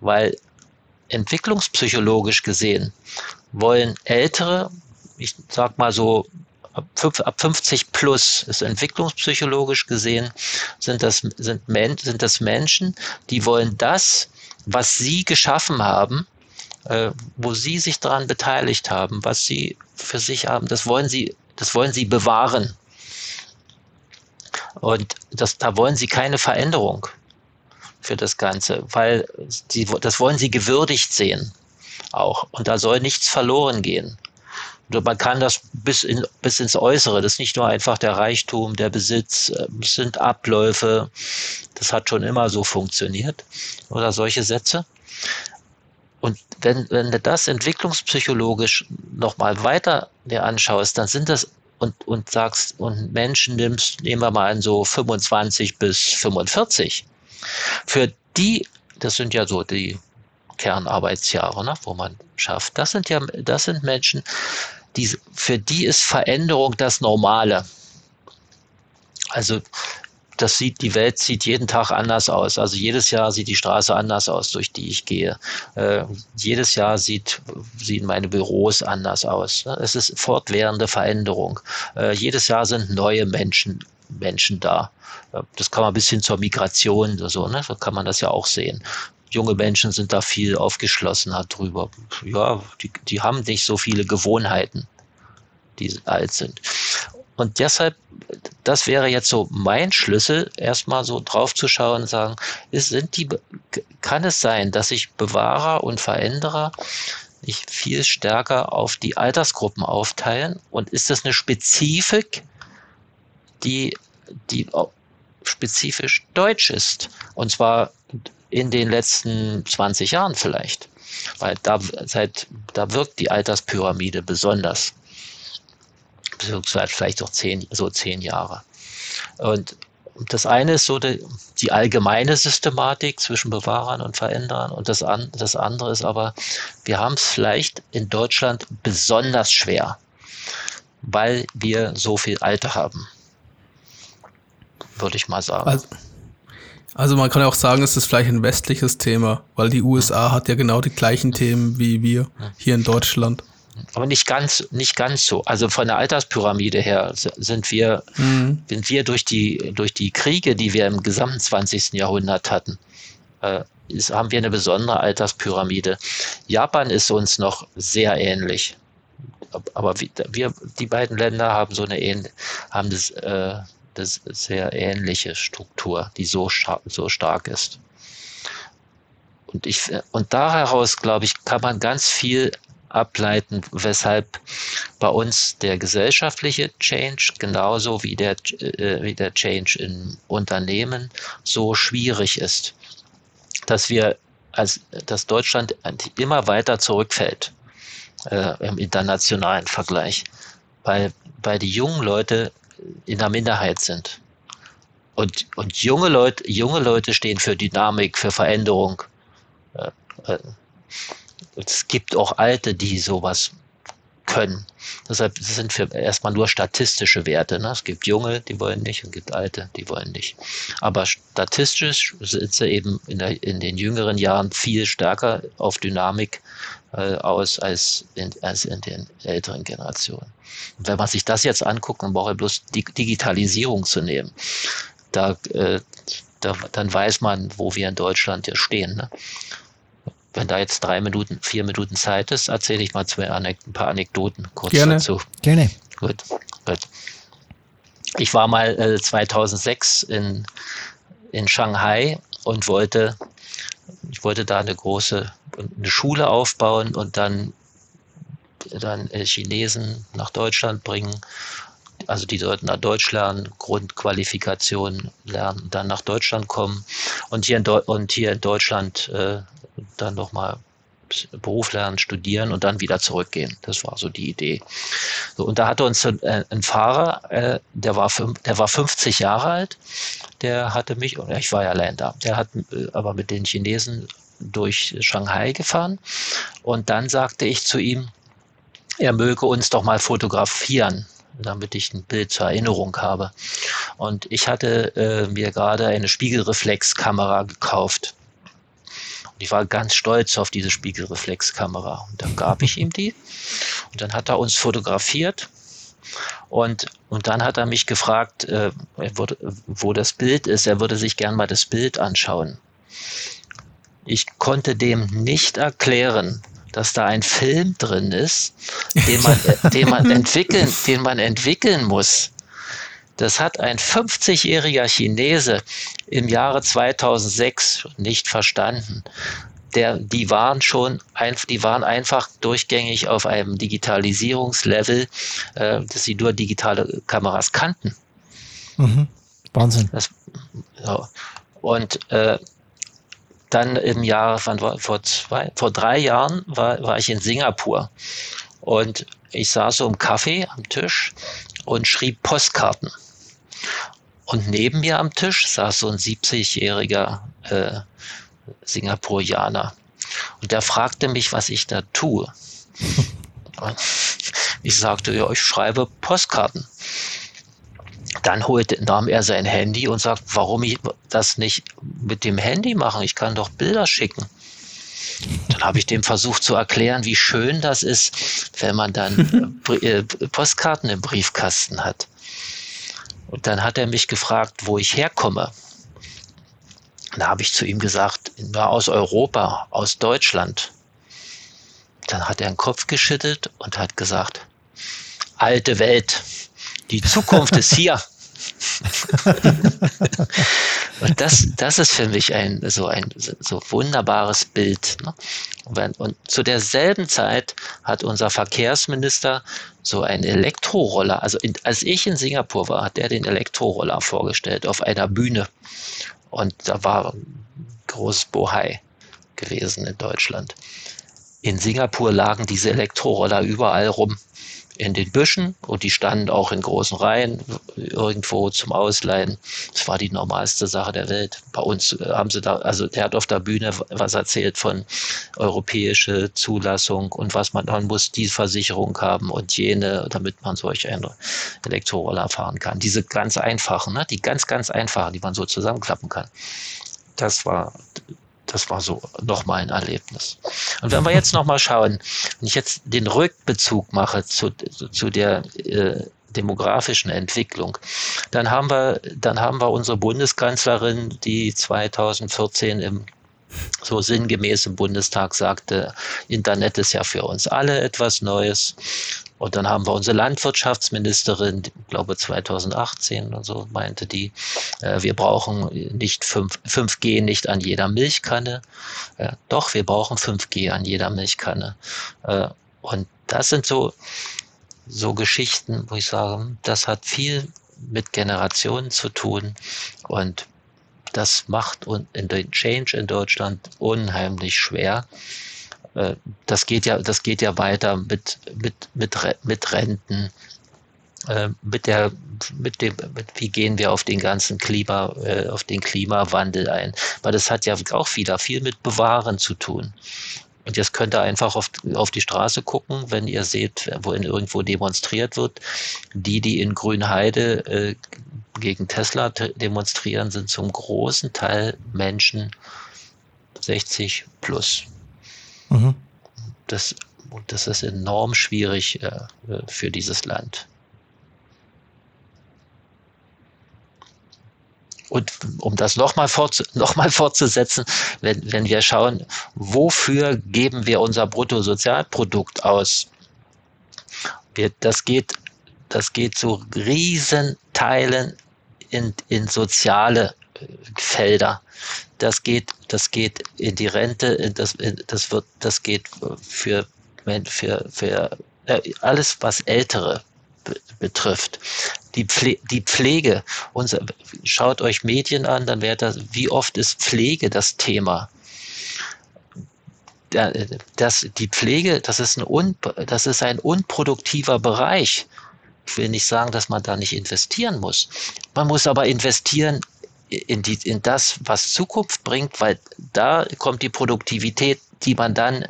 Weil entwicklungspsychologisch gesehen wollen ältere, ich sag mal so ab 50 plus ist entwicklungspsychologisch gesehen, sind das, sind, sind das Menschen, die wollen das, was sie geschaffen haben, äh, wo sie sich daran beteiligt haben, was sie für sich haben, das wollen sie, das wollen sie bewahren. Und das, da wollen sie keine Veränderung für das Ganze, weil sie, das wollen sie gewürdigt sehen auch. Und da soll nichts verloren gehen. Man kann das bis, in, bis ins Äußere. Das ist nicht nur einfach der Reichtum, der Besitz, äh, es sind Abläufe. Das hat schon immer so funktioniert. Oder solche Sätze. Und wenn, wenn du das entwicklungspsychologisch nochmal weiter dir anschaust, dann sind das und, und sagst, und Menschen nimmst, nehmen wir mal an, so 25 bis 45. Für die, das sind ja so die Kernarbeitsjahre, ne, wo man schafft. Das sind ja, das sind Menschen, die, für die ist Veränderung das Normale. Also das sieht, die Welt sieht jeden Tag anders aus. Also jedes Jahr sieht die Straße anders aus, durch die ich gehe. Äh, jedes Jahr sieht, sehen meine Büros anders aus. Es ist fortwährende Veränderung. Äh, jedes Jahr sind neue Menschen, Menschen da. Das kann man bis hin zur Migration oder so, ne? So kann man das ja auch sehen junge Menschen sind da viel aufgeschlossener drüber. Ja, die, die haben nicht so viele Gewohnheiten, die alt sind. Und deshalb, das wäre jetzt so mein Schlüssel, erstmal so drauf zu schauen und sagen, ist, sind die, kann es sein, dass sich Bewahrer und Veränderer nicht viel stärker auf die Altersgruppen aufteilen? Und ist das eine Spezifik, die, die spezifisch deutsch ist? Und zwar in den letzten 20 Jahren vielleicht. Weil da, seit, da wirkt die Alterspyramide besonders. Beziehungsweise vielleicht auch zehn, so zehn Jahre. Und das eine ist so die, die allgemeine Systematik zwischen Bewahrern und Veränderern und das, an, das andere ist aber, wir haben es vielleicht in Deutschland besonders schwer, weil wir so viel Alter haben. Würde ich mal sagen. Also, also man kann auch sagen, es ist vielleicht ein westliches Thema, weil die USA hat ja genau die gleichen Themen wie wir hier in Deutschland. Aber nicht ganz, nicht ganz so. Also von der Alterspyramide her sind wir, mhm. sind wir durch die, durch die Kriege, die wir im gesamten 20. Jahrhundert hatten, äh, ist, haben wir eine besondere Alterspyramide. Japan ist uns noch sehr ähnlich. Aber wir, die beiden Länder haben so eine, haben das, äh, das sehr ähnliche Struktur, die so, so stark ist. Und ich, und da glaube ich, kann man ganz viel ableiten, weshalb bei uns der gesellschaftliche Change genauso wie der, äh, wie der Change in Unternehmen so schwierig ist, dass wir als, dass Deutschland immer weiter zurückfällt äh, im internationalen Vergleich, weil, weil die jungen Leute in der Minderheit sind. Und, und junge Leute, junge Leute stehen für Dynamik, für Veränderung. Äh, äh, es gibt auch Alte, die sowas können. Deshalb sind wir erstmal nur statistische Werte. Ne? Es gibt Junge, die wollen nicht, und es gibt Alte, die wollen nicht. Aber statistisch sind sie eben in, der, in den jüngeren Jahren viel stärker auf Dynamik äh, aus als in, als in den älteren Generationen. Und wenn man sich das jetzt anguckt, dann braucht er bloß die Digitalisierung zu nehmen. Da, äh, da, dann weiß man, wo wir in Deutschland hier stehen. Ne? Wenn da jetzt drei Minuten, vier Minuten Zeit ist, erzähle ich mal zwei Anek ein paar Anekdoten kurz Gerne. dazu. Gerne. Gut, gut. Ich war mal äh, 2006 in, in Shanghai und wollte ich wollte da eine große eine Schule aufbauen und dann dann Chinesen nach Deutschland bringen. Also die sollten nach Deutsch lernen, Grundqualifikation lernen, dann nach Deutschland kommen. Und hier in, Deu und hier in Deutschland äh, dann nochmal Beruf lernen, studieren und dann wieder zurückgehen. Das war so die Idee. So, und da hatte uns ein, äh, ein Fahrer, äh, der, war der war 50 Jahre alt, der hatte mich, ich war ja allein da, der hat äh, aber mit den Chinesen durch Shanghai gefahren. Und dann sagte ich zu ihm, er möge uns doch mal fotografieren, damit ich ein Bild zur Erinnerung habe. Und ich hatte äh, mir gerade eine Spiegelreflexkamera gekauft. Und ich war ganz stolz auf diese Spiegelreflexkamera. Und dann gab ich ihm die. Und dann hat er uns fotografiert. Und, und dann hat er mich gefragt, äh, wurde, wo das Bild ist. Er würde sich gern mal das Bild anschauen. Ich konnte dem nicht erklären, dass da ein Film drin ist, den man, den man entwickeln, den man entwickeln muss. Das hat ein 50-jähriger Chinese im Jahre 2006 nicht verstanden. Der, die waren schon, die waren einfach durchgängig auf einem Digitalisierungslevel, äh, dass sie nur digitale Kameras kannten. Mhm. Wahnsinn. Das, ja. Und äh, dann im Jahr, wann war, vor zwei, vor drei Jahren war, war ich in Singapur und ich saß so im Café am Tisch und schrieb Postkarten. Und neben mir am Tisch saß so ein 70-jähriger äh, Singapurianer. Und der fragte mich, was ich da tue. Ich sagte, ja, ich schreibe Postkarten. Dann holte, nahm er sein Handy und sagt, warum ich das nicht mit dem Handy machen? Ich kann doch Bilder schicken. Dann habe ich dem versucht zu erklären, wie schön das ist, wenn man dann äh, Postkarten im Briefkasten hat. Und dann hat er mich gefragt, wo ich herkomme. Da habe ich zu ihm gesagt, na, aus Europa, aus Deutschland. Dann hat er den Kopf geschüttelt und hat gesagt, alte Welt, die Zukunft ist hier. und das, das ist für mich ein so ein so wunderbares Bild. Ne? Und zu derselben Zeit hat unser Verkehrsminister so einen Elektroroller, also in, als ich in Singapur war, hat er den Elektroroller vorgestellt auf einer Bühne. Und da war ein großes Bohai gewesen in Deutschland. In Singapur lagen diese Elektroroller überall rum in den Büschen und die standen auch in großen Reihen irgendwo zum Ausleihen. Das war die normalste Sache der Welt. Bei uns äh, haben sie da, also der hat auf der Bühne was erzählt von europäische Zulassung und was man, man muss die Versicherung haben und jene, damit man solch einen Elektroroller fahren kann. Diese ganz einfachen, ne? die ganz, ganz einfachen, die man so zusammenklappen kann. Das war das war so nochmal ein Erlebnis. Und wenn wir jetzt nochmal schauen, wenn ich jetzt den Rückbezug mache zu, zu der äh, demografischen Entwicklung, dann haben wir, dann haben wir unsere Bundeskanzlerin, die 2014 im so sinngemäß im Bundestag sagte, Internet ist ja für uns alle etwas Neues. Und dann haben wir unsere Landwirtschaftsministerin, glaube 2018 und so, meinte die, äh, wir brauchen nicht 5, 5G nicht an jeder Milchkanne. Äh, doch, wir brauchen 5G an jeder Milchkanne. Äh, und das sind so, so Geschichten, wo ich sage, das hat viel mit Generationen zu tun und das macht den Change in Deutschland unheimlich schwer. Äh, das geht ja, das geht ja weiter mit, mit, mit, mit Renten, äh, mit der, mit dem, mit, wie gehen wir auf den ganzen Klima, äh, auf den Klimawandel ein? Weil das hat ja auch wieder viel mit Bewahren zu tun. Und jetzt könnt ihr einfach auf, auf die Straße gucken, wenn ihr seht, wo in irgendwo demonstriert wird. Die, die in Grünheide äh, gegen Tesla demonstrieren, sind zum großen Teil Menschen 60 plus. Mhm. Das, das ist enorm schwierig äh, für dieses Land. Und um das nochmal fortzu noch fortzusetzen, wenn, wenn wir schauen, wofür geben wir unser Bruttosozialprodukt aus? Wir, das, geht, das geht zu Riesenteilen in, in soziale Felder. Das geht, das geht in die Rente, das, das wird, das geht für, für, für äh, alles, was Ältere betrifft. Die, Pfle die Pflege, unser, schaut euch Medien an, dann wäre das, wie oft ist Pflege das Thema? Das, die Pflege, das ist, ein un, das ist ein unproduktiver Bereich. Ich will nicht sagen, dass man da nicht investieren muss. Man muss aber investieren in, die, in das, was Zukunft bringt, weil da kommt die Produktivität, die man dann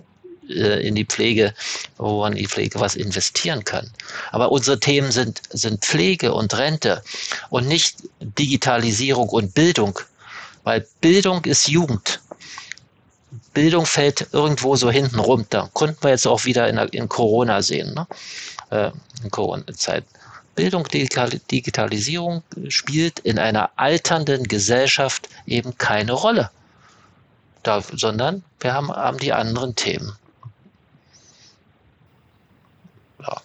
äh, in die Pflege, wo man in die Pflege was investieren kann. Aber unsere Themen sind, sind Pflege und Rente und nicht Digitalisierung und Bildung, weil Bildung ist Jugend. Bildung fällt irgendwo so hinten runter. Konnten wir jetzt auch wieder in, in Corona sehen, ne? äh, in Corona-Zeit. Bildung, Digitalisierung spielt in einer alternden Gesellschaft eben keine Rolle, da, sondern wir haben, haben die anderen Themen. Ja.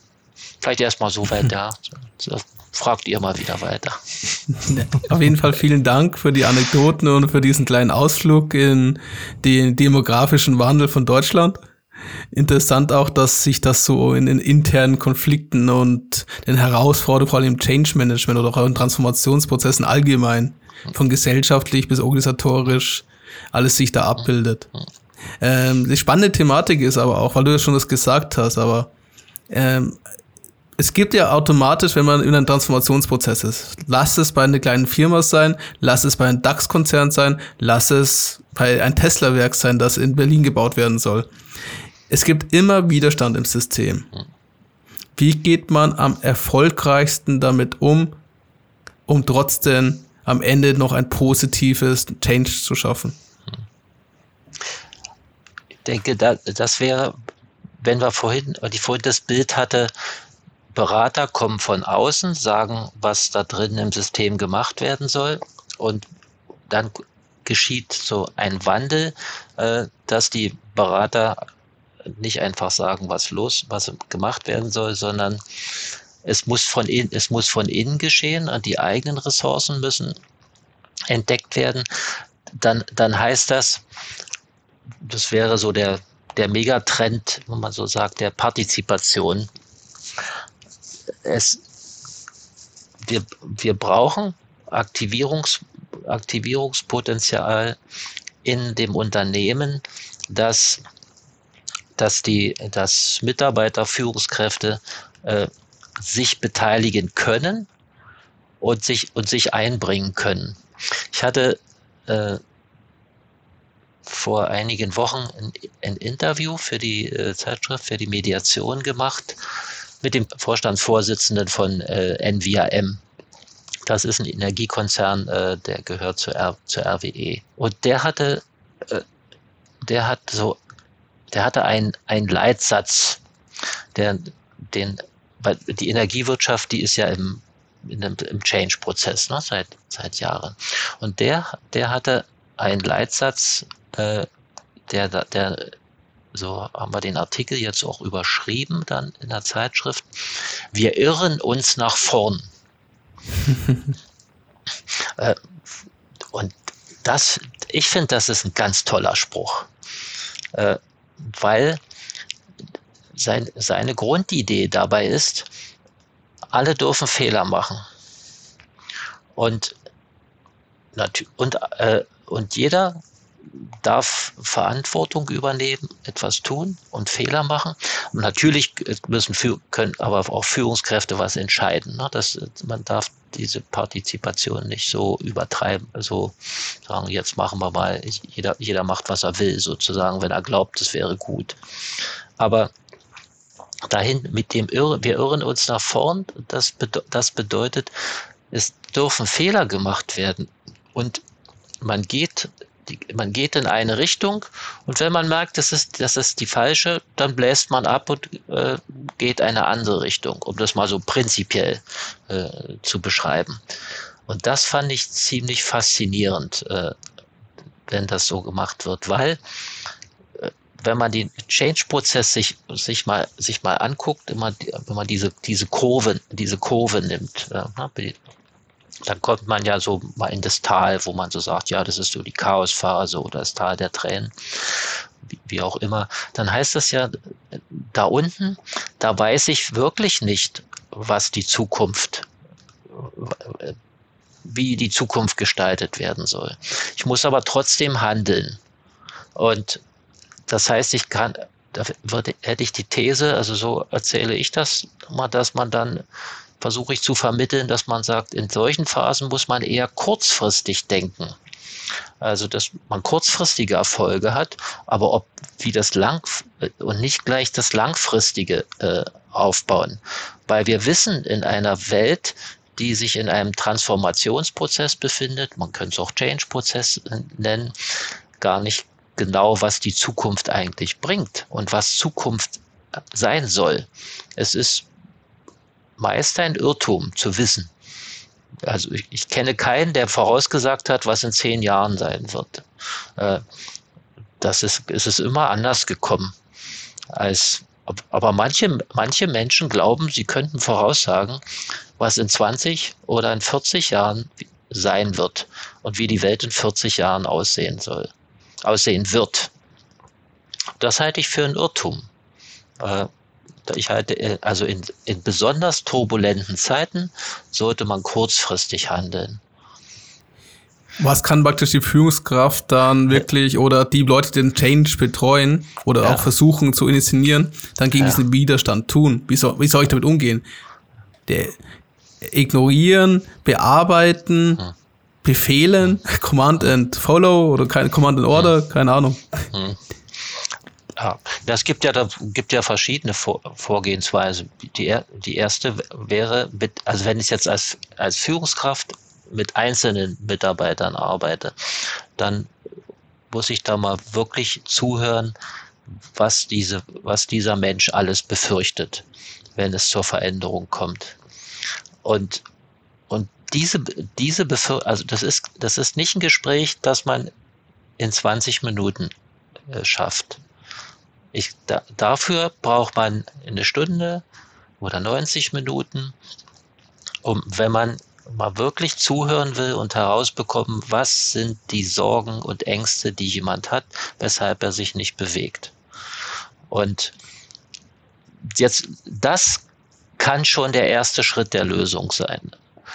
Vielleicht erstmal so weit da. Fragt ihr mal wieder weiter. Auf jeden Fall vielen Dank für die Anekdoten und für diesen kleinen Ausflug in den demografischen Wandel von Deutschland. Interessant auch, dass sich das so in den internen Konflikten und den Herausforderungen, vor allem im Change Management oder auch in Transformationsprozessen allgemein, von gesellschaftlich bis organisatorisch, alles sich da abbildet. Ähm, die spannende Thematik ist aber auch, weil du ja schon das gesagt hast, aber ähm, es gibt ja automatisch, wenn man in einem Transformationsprozess ist, lass es bei einer kleinen Firma sein, lass es bei einem DAX-Konzern sein, lass es bei einem Tesla-Werk sein, das in Berlin gebaut werden soll. Es gibt immer Widerstand im System. Wie geht man am erfolgreichsten damit um, um trotzdem am Ende noch ein positives Change zu schaffen? Ich denke, das wäre, wenn wir vorhin, ich vorhin das Bild hatte, Berater kommen von außen, sagen, was da drin im System gemacht werden soll und dann geschieht so ein Wandel, äh, dass die Berater nicht einfach sagen, was los, was gemacht werden soll, sondern es muss von innen, es muss von innen geschehen und die eigenen Ressourcen müssen entdeckt werden. Dann, dann heißt das, das wäre so der, der Megatrend, wenn man so sagt, der Partizipation. Es, wir, wir brauchen Aktivierungs, Aktivierungspotenzial in dem Unternehmen, das dass die, dass Mitarbeiter, Führungskräfte äh, sich beteiligen können und sich und sich einbringen können. Ich hatte äh, vor einigen Wochen ein, ein Interview für die äh, Zeitschrift für die Mediation gemacht mit dem Vorstandsvorsitzenden von äh, NVRM. Das ist ein Energiekonzern, äh, der gehört zur, R, zur RWE. Und der hatte, äh, der hat so der hatte einen, einen Leitsatz, der den, weil die Energiewirtschaft, die ist ja im, dem, im Change-Prozess ne, seit, seit Jahren. Und der, der hatte einen Leitsatz, äh, der, der, so haben wir den Artikel jetzt auch überschrieben dann in der Zeitschrift. Wir irren uns nach vorn. äh, und das, ich finde, das ist ein ganz toller Spruch. Äh, weil sein, seine Grundidee dabei ist, alle dürfen Fehler machen. Und, und, äh, und jeder darf Verantwortung übernehmen, etwas tun und Fehler machen. Und natürlich müssen können aber auch Führungskräfte was entscheiden. Ne? Das, man darf diese Partizipation nicht so übertreiben, so sagen, jetzt machen wir mal, jeder, jeder macht, was er will, sozusagen, wenn er glaubt, es wäre gut. Aber dahin mit dem Irren, wir irren uns nach vorn, das, das bedeutet, es dürfen Fehler gemacht werden. Und man geht die, man geht in eine Richtung und wenn man merkt, das ist, das ist die falsche, dann bläst man ab und äh, geht eine andere Richtung, um das mal so prinzipiell äh, zu beschreiben. Und das fand ich ziemlich faszinierend, äh, wenn das so gemacht wird, weil äh, wenn man den Change-Prozess sich, sich mal, sich mal anguckt, immer, wenn man diese, diese Kurven, diese Kurve nimmt, dann kommt man ja so mal in das Tal, wo man so sagt, ja, das ist so die Chaosphase oder das Tal der Tränen, wie, wie auch immer. Dann heißt das ja, da unten, da weiß ich wirklich nicht, was die Zukunft, wie die Zukunft gestaltet werden soll. Ich muss aber trotzdem handeln. Und das heißt, ich kann, da würde, hätte ich die These, also so erzähle ich das mal, dass man dann versuche ich zu vermitteln, dass man sagt, in solchen Phasen muss man eher kurzfristig denken. Also, dass man kurzfristige Erfolge hat, aber ob wie das lang und nicht gleich das langfristige äh, aufbauen. Weil wir wissen in einer Welt, die sich in einem Transformationsprozess befindet, man könnte es auch Change-Prozess nennen, gar nicht genau, was die Zukunft eigentlich bringt und was Zukunft sein soll. Es ist meist ein Irrtum zu wissen. Also ich, ich kenne keinen, der vorausgesagt hat, was in zehn Jahren sein wird. Äh, das ist, ist es immer anders gekommen. Als, aber manche, manche Menschen glauben, sie könnten voraussagen, was in 20 oder in 40 Jahren sein wird und wie die Welt in 40 Jahren aussehen soll, aussehen wird. Das halte ich für ein Irrtum. Ich halte, äh, also in, in besonders turbulenten Zeiten sollte man kurzfristig handeln. Was kann praktisch die Führungskraft dann wirklich oder die Leute, die den Change betreuen oder ja. auch versuchen zu initiieren, dann gegen ja. diesen Widerstand tun? Wie soll, wie soll ich damit umgehen? Der, ignorieren, bearbeiten, hm. befehlen, Command and Follow oder kein Command and Order, hm. keine Ahnung. Hm. Ja, das gibt ja, da gibt ja verschiedene Vor Vorgehensweisen. Die, die erste wäre, mit, also wenn ich jetzt als, als Führungskraft mit einzelnen Mitarbeitern arbeite, dann muss ich da mal wirklich zuhören, was diese, was dieser Mensch alles befürchtet, wenn es zur Veränderung kommt. Und, und diese, diese Befür also das ist, das ist nicht ein Gespräch, das man in 20 Minuten äh, schafft. Ich, da, dafür braucht man eine Stunde oder 90 Minuten, um, wenn man mal wirklich zuhören will und herausbekommen, was sind die Sorgen und Ängste, die jemand hat, weshalb er sich nicht bewegt. Und jetzt, das kann schon der erste Schritt der Lösung sein.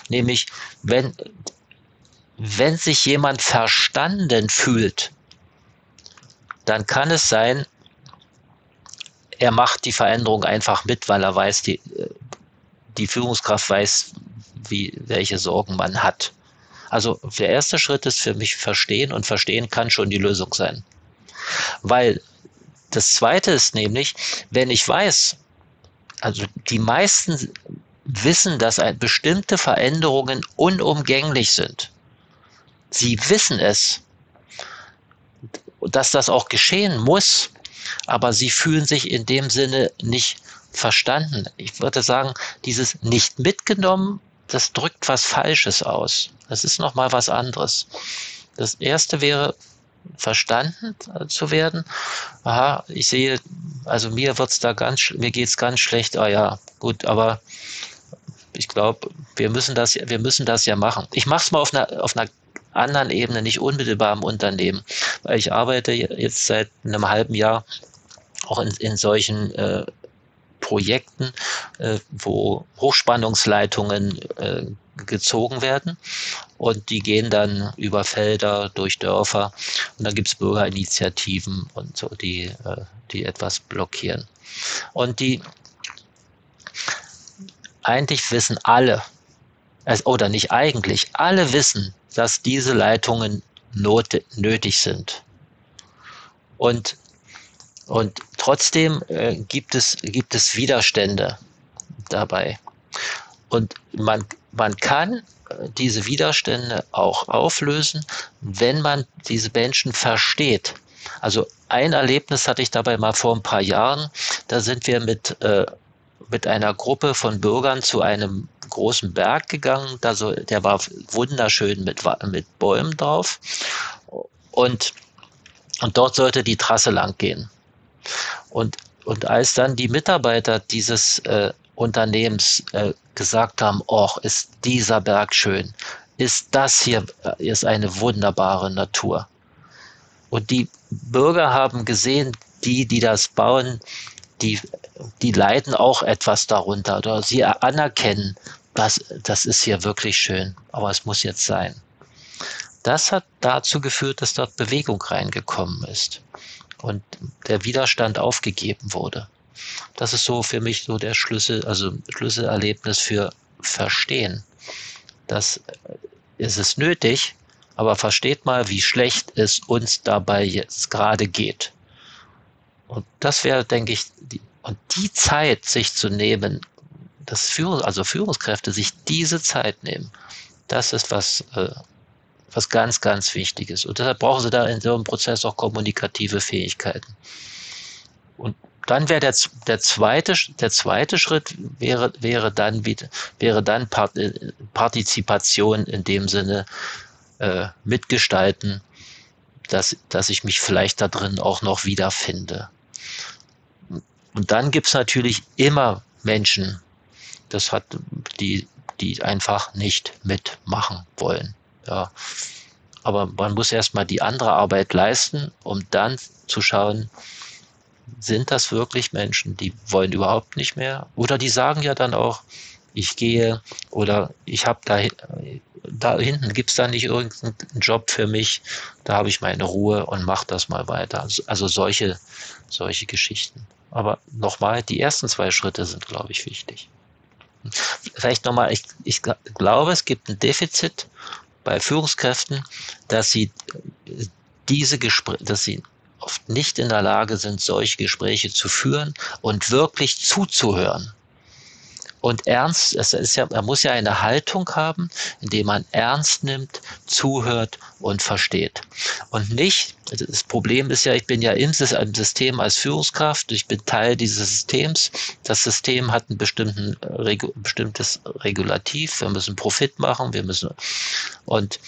Nämlich, wenn, wenn sich jemand verstanden fühlt, dann kann es sein, er macht die Veränderung einfach mit, weil er weiß, die, die Führungskraft weiß, wie, welche Sorgen man hat. Also der erste Schritt ist für mich verstehen und verstehen kann schon die Lösung sein. Weil das zweite ist nämlich, wenn ich weiß, also die meisten wissen, dass bestimmte Veränderungen unumgänglich sind. Sie wissen es, dass das auch geschehen muss aber sie fühlen sich in dem Sinne nicht verstanden. Ich würde sagen, dieses nicht mitgenommen, das drückt was Falsches aus. Das ist nochmal was anderes. Das erste wäre, verstanden zu werden. Aha, ich sehe, also mir wird's da ganz, mir geht's ganz schlecht. Ah ja, gut, aber ich glaube, wir müssen das, wir müssen das ja machen. Ich mache es mal auf einer, auf einer anderen Ebene, nicht unmittelbar im Unternehmen. Weil ich arbeite jetzt seit einem halben Jahr auch in, in solchen äh, Projekten, äh, wo Hochspannungsleitungen äh, gezogen werden und die gehen dann über Felder, durch Dörfer und dann gibt es Bürgerinitiativen und so, die, äh, die etwas blockieren. Und die eigentlich wissen alle, also, oder nicht eigentlich, alle wissen, dass diese Leitungen not, nötig sind. Und, und trotzdem äh, gibt, es, gibt es Widerstände dabei. Und man, man kann äh, diese Widerstände auch auflösen, wenn man diese Menschen versteht. Also ein Erlebnis hatte ich dabei mal vor ein paar Jahren. Da sind wir mit, äh, mit einer Gruppe von Bürgern zu einem großen Berg gegangen. Da so, der war wunderschön mit, mit Bäumen drauf. Und, und dort sollte die Trasse lang gehen. Und, und als dann die Mitarbeiter dieses äh, Unternehmens äh, gesagt haben, oh, ist dieser Berg schön, ist das hier, ist eine wunderbare Natur. Und die Bürger haben gesehen, die, die das bauen, die, die leiden auch etwas darunter oder sie anerkennen, das, das ist hier wirklich schön, aber es muss jetzt sein. Das hat dazu geführt, dass dort Bewegung reingekommen ist und der Widerstand aufgegeben wurde. Das ist so für mich so der Schlüssel, also Schlüsselerlebnis für Verstehen. Das ist es nötig, aber versteht mal, wie schlecht es uns dabei jetzt gerade geht. Und das wäre, denke ich, die, und die Zeit sich zu nehmen, das Führung, also Führungskräfte sich diese Zeit nehmen, das ist was, äh, was ganz, ganz wichtig ist. Und deshalb brauchen sie da in so einem Prozess auch kommunikative Fähigkeiten. Und dann wäre der, der zweite, der zweite Schritt wäre, wäre dann, wäre dann Partizipation in dem Sinne, äh, mitgestalten, dass, dass ich mich vielleicht da drin auch noch wiederfinde. Und dann gibt's natürlich immer Menschen, das hat die, die einfach nicht mitmachen wollen. Ja. Aber man muss erstmal die andere Arbeit leisten, um dann zu schauen, sind das wirklich Menschen, die wollen überhaupt nicht mehr? Oder die sagen ja dann auch, ich gehe oder ich habe da, da hinten gibt's da nicht irgendeinen Job für mich, da habe ich meine Ruhe und mache das mal weiter. Also, also solche, solche Geschichten. Aber nochmal, die ersten zwei Schritte sind, glaube ich, wichtig. Vielleicht nochmal, ich, ich glaube, es gibt ein Defizit bei Führungskräften, dass sie diese Gespräche, dass sie oft nicht in der Lage sind, solche Gespräche zu führen und wirklich zuzuhören und ernst, es ist ja, man muss ja eine Haltung haben, indem man ernst nimmt, zuhört und versteht. Und nicht, das Problem ist ja, ich bin ja im System als Führungskraft, ich bin Teil dieses Systems. Das System hat ein bestimmten, bestimmtes Regulativ, wir müssen Profit machen, wir müssen, und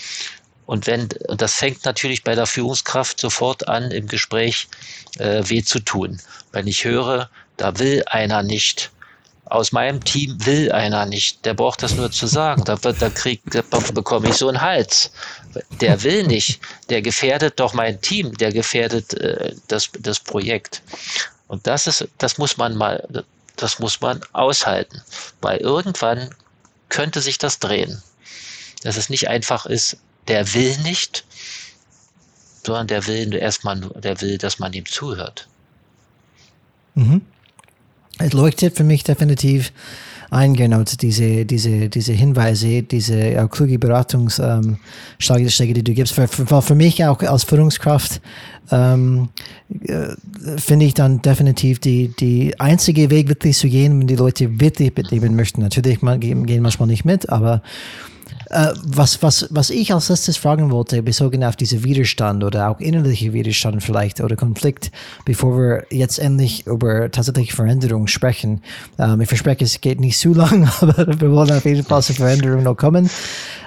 und wenn, und das fängt natürlich bei der Führungskraft sofort an, im Gespräch äh, weh zu tun. Wenn ich höre, da will einer nicht, aus meinem Team will einer nicht. Der braucht das nur zu sagen. Da, wird, da, krieg, da bekomme ich so einen Hals. Der will nicht. Der gefährdet doch mein Team. Der gefährdet äh, das, das Projekt. Und das ist, das muss man mal, das muss man aushalten. Weil irgendwann könnte sich das drehen. Dass es nicht einfach ist, der will nicht, sondern der will erstmal, der will, dass man ihm zuhört. Mhm es leuchtet für mich definitiv ein, genau, diese, diese, diese Hinweise, diese ja, kluge Beratungsschläge, ähm, die du gibst. Für, für, für mich auch als Führungskraft ähm, äh, finde ich dann definitiv die, die einzige Weg wirklich zu gehen, wenn die Leute wirklich mitnehmen möchten. Natürlich man, gehen manchmal nicht mit, aber äh, was, was, was ich als letztes fragen wollte, bezogen auf diese Widerstand oder auch innerliche Widerstand vielleicht oder Konflikt, bevor wir jetzt endlich über tatsächliche Veränderung sprechen. Ähm, ich verspreche, es geht nicht zu lang, aber wir wollen auf jeden Fall zur Veränderung noch kommen.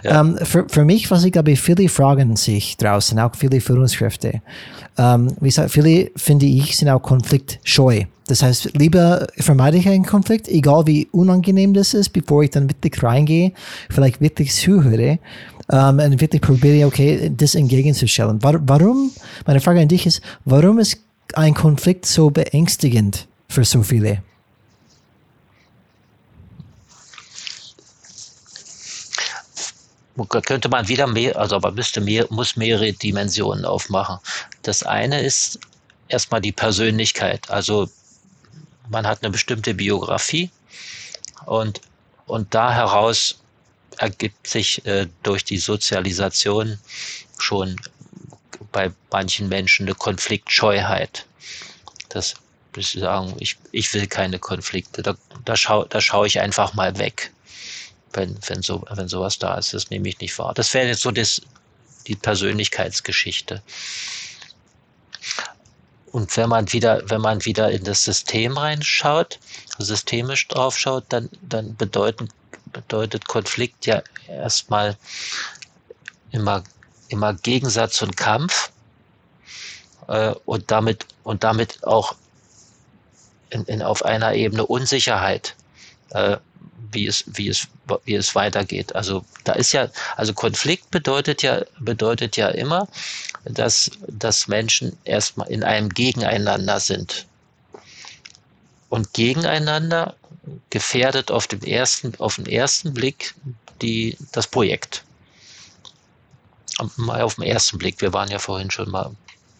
Ja. Ähm, für, für mich, was ich glaube, viele fragen sich draußen, auch viele Führungskräfte. Ähm, wie gesagt, viele, finde ich, sind auch konfliktscheu. Das heißt, lieber vermeide ich einen Konflikt, egal wie unangenehm das ist, bevor ich dann wirklich reingehe, vielleicht wirklich zuhöre ähm, und wirklich probiere, okay, das entgegenzustellen. Warum, meine Frage an dich ist, warum ist ein Konflikt so beängstigend für so viele? könnte man wieder mehr, also aber müsste mehr, muss mehrere Dimensionen aufmachen. Das eine ist erstmal die Persönlichkeit. Also man hat eine bestimmte Biografie und, und da heraus ergibt sich äh, durch die Sozialisation schon bei manchen Menschen eine Konfliktscheuheit. Das ich sagen, ich, ich will keine Konflikte. Da, da schaue da schau ich einfach mal weg, wenn, wenn, so, wenn sowas da ist. Das nehme ich nicht wahr. Das wäre jetzt so das, die Persönlichkeitsgeschichte. Und wenn man wieder, wenn man wieder in das System reinschaut, systemisch draufschaut, dann, dann bedeuten, bedeutet Konflikt ja erstmal immer, immer Gegensatz und Kampf äh, und damit und damit auch in, in, auf einer Ebene Unsicherheit. äh, wie es, wie es, wie es weitergeht. Also da ist ja, also Konflikt bedeutet ja, bedeutet ja immer, dass, dass Menschen erstmal in einem Gegeneinander sind. Und gegeneinander gefährdet auf dem ersten, auf den ersten Blick die, das Projekt. Mal auf den ersten Blick, wir waren ja vorhin schon mal,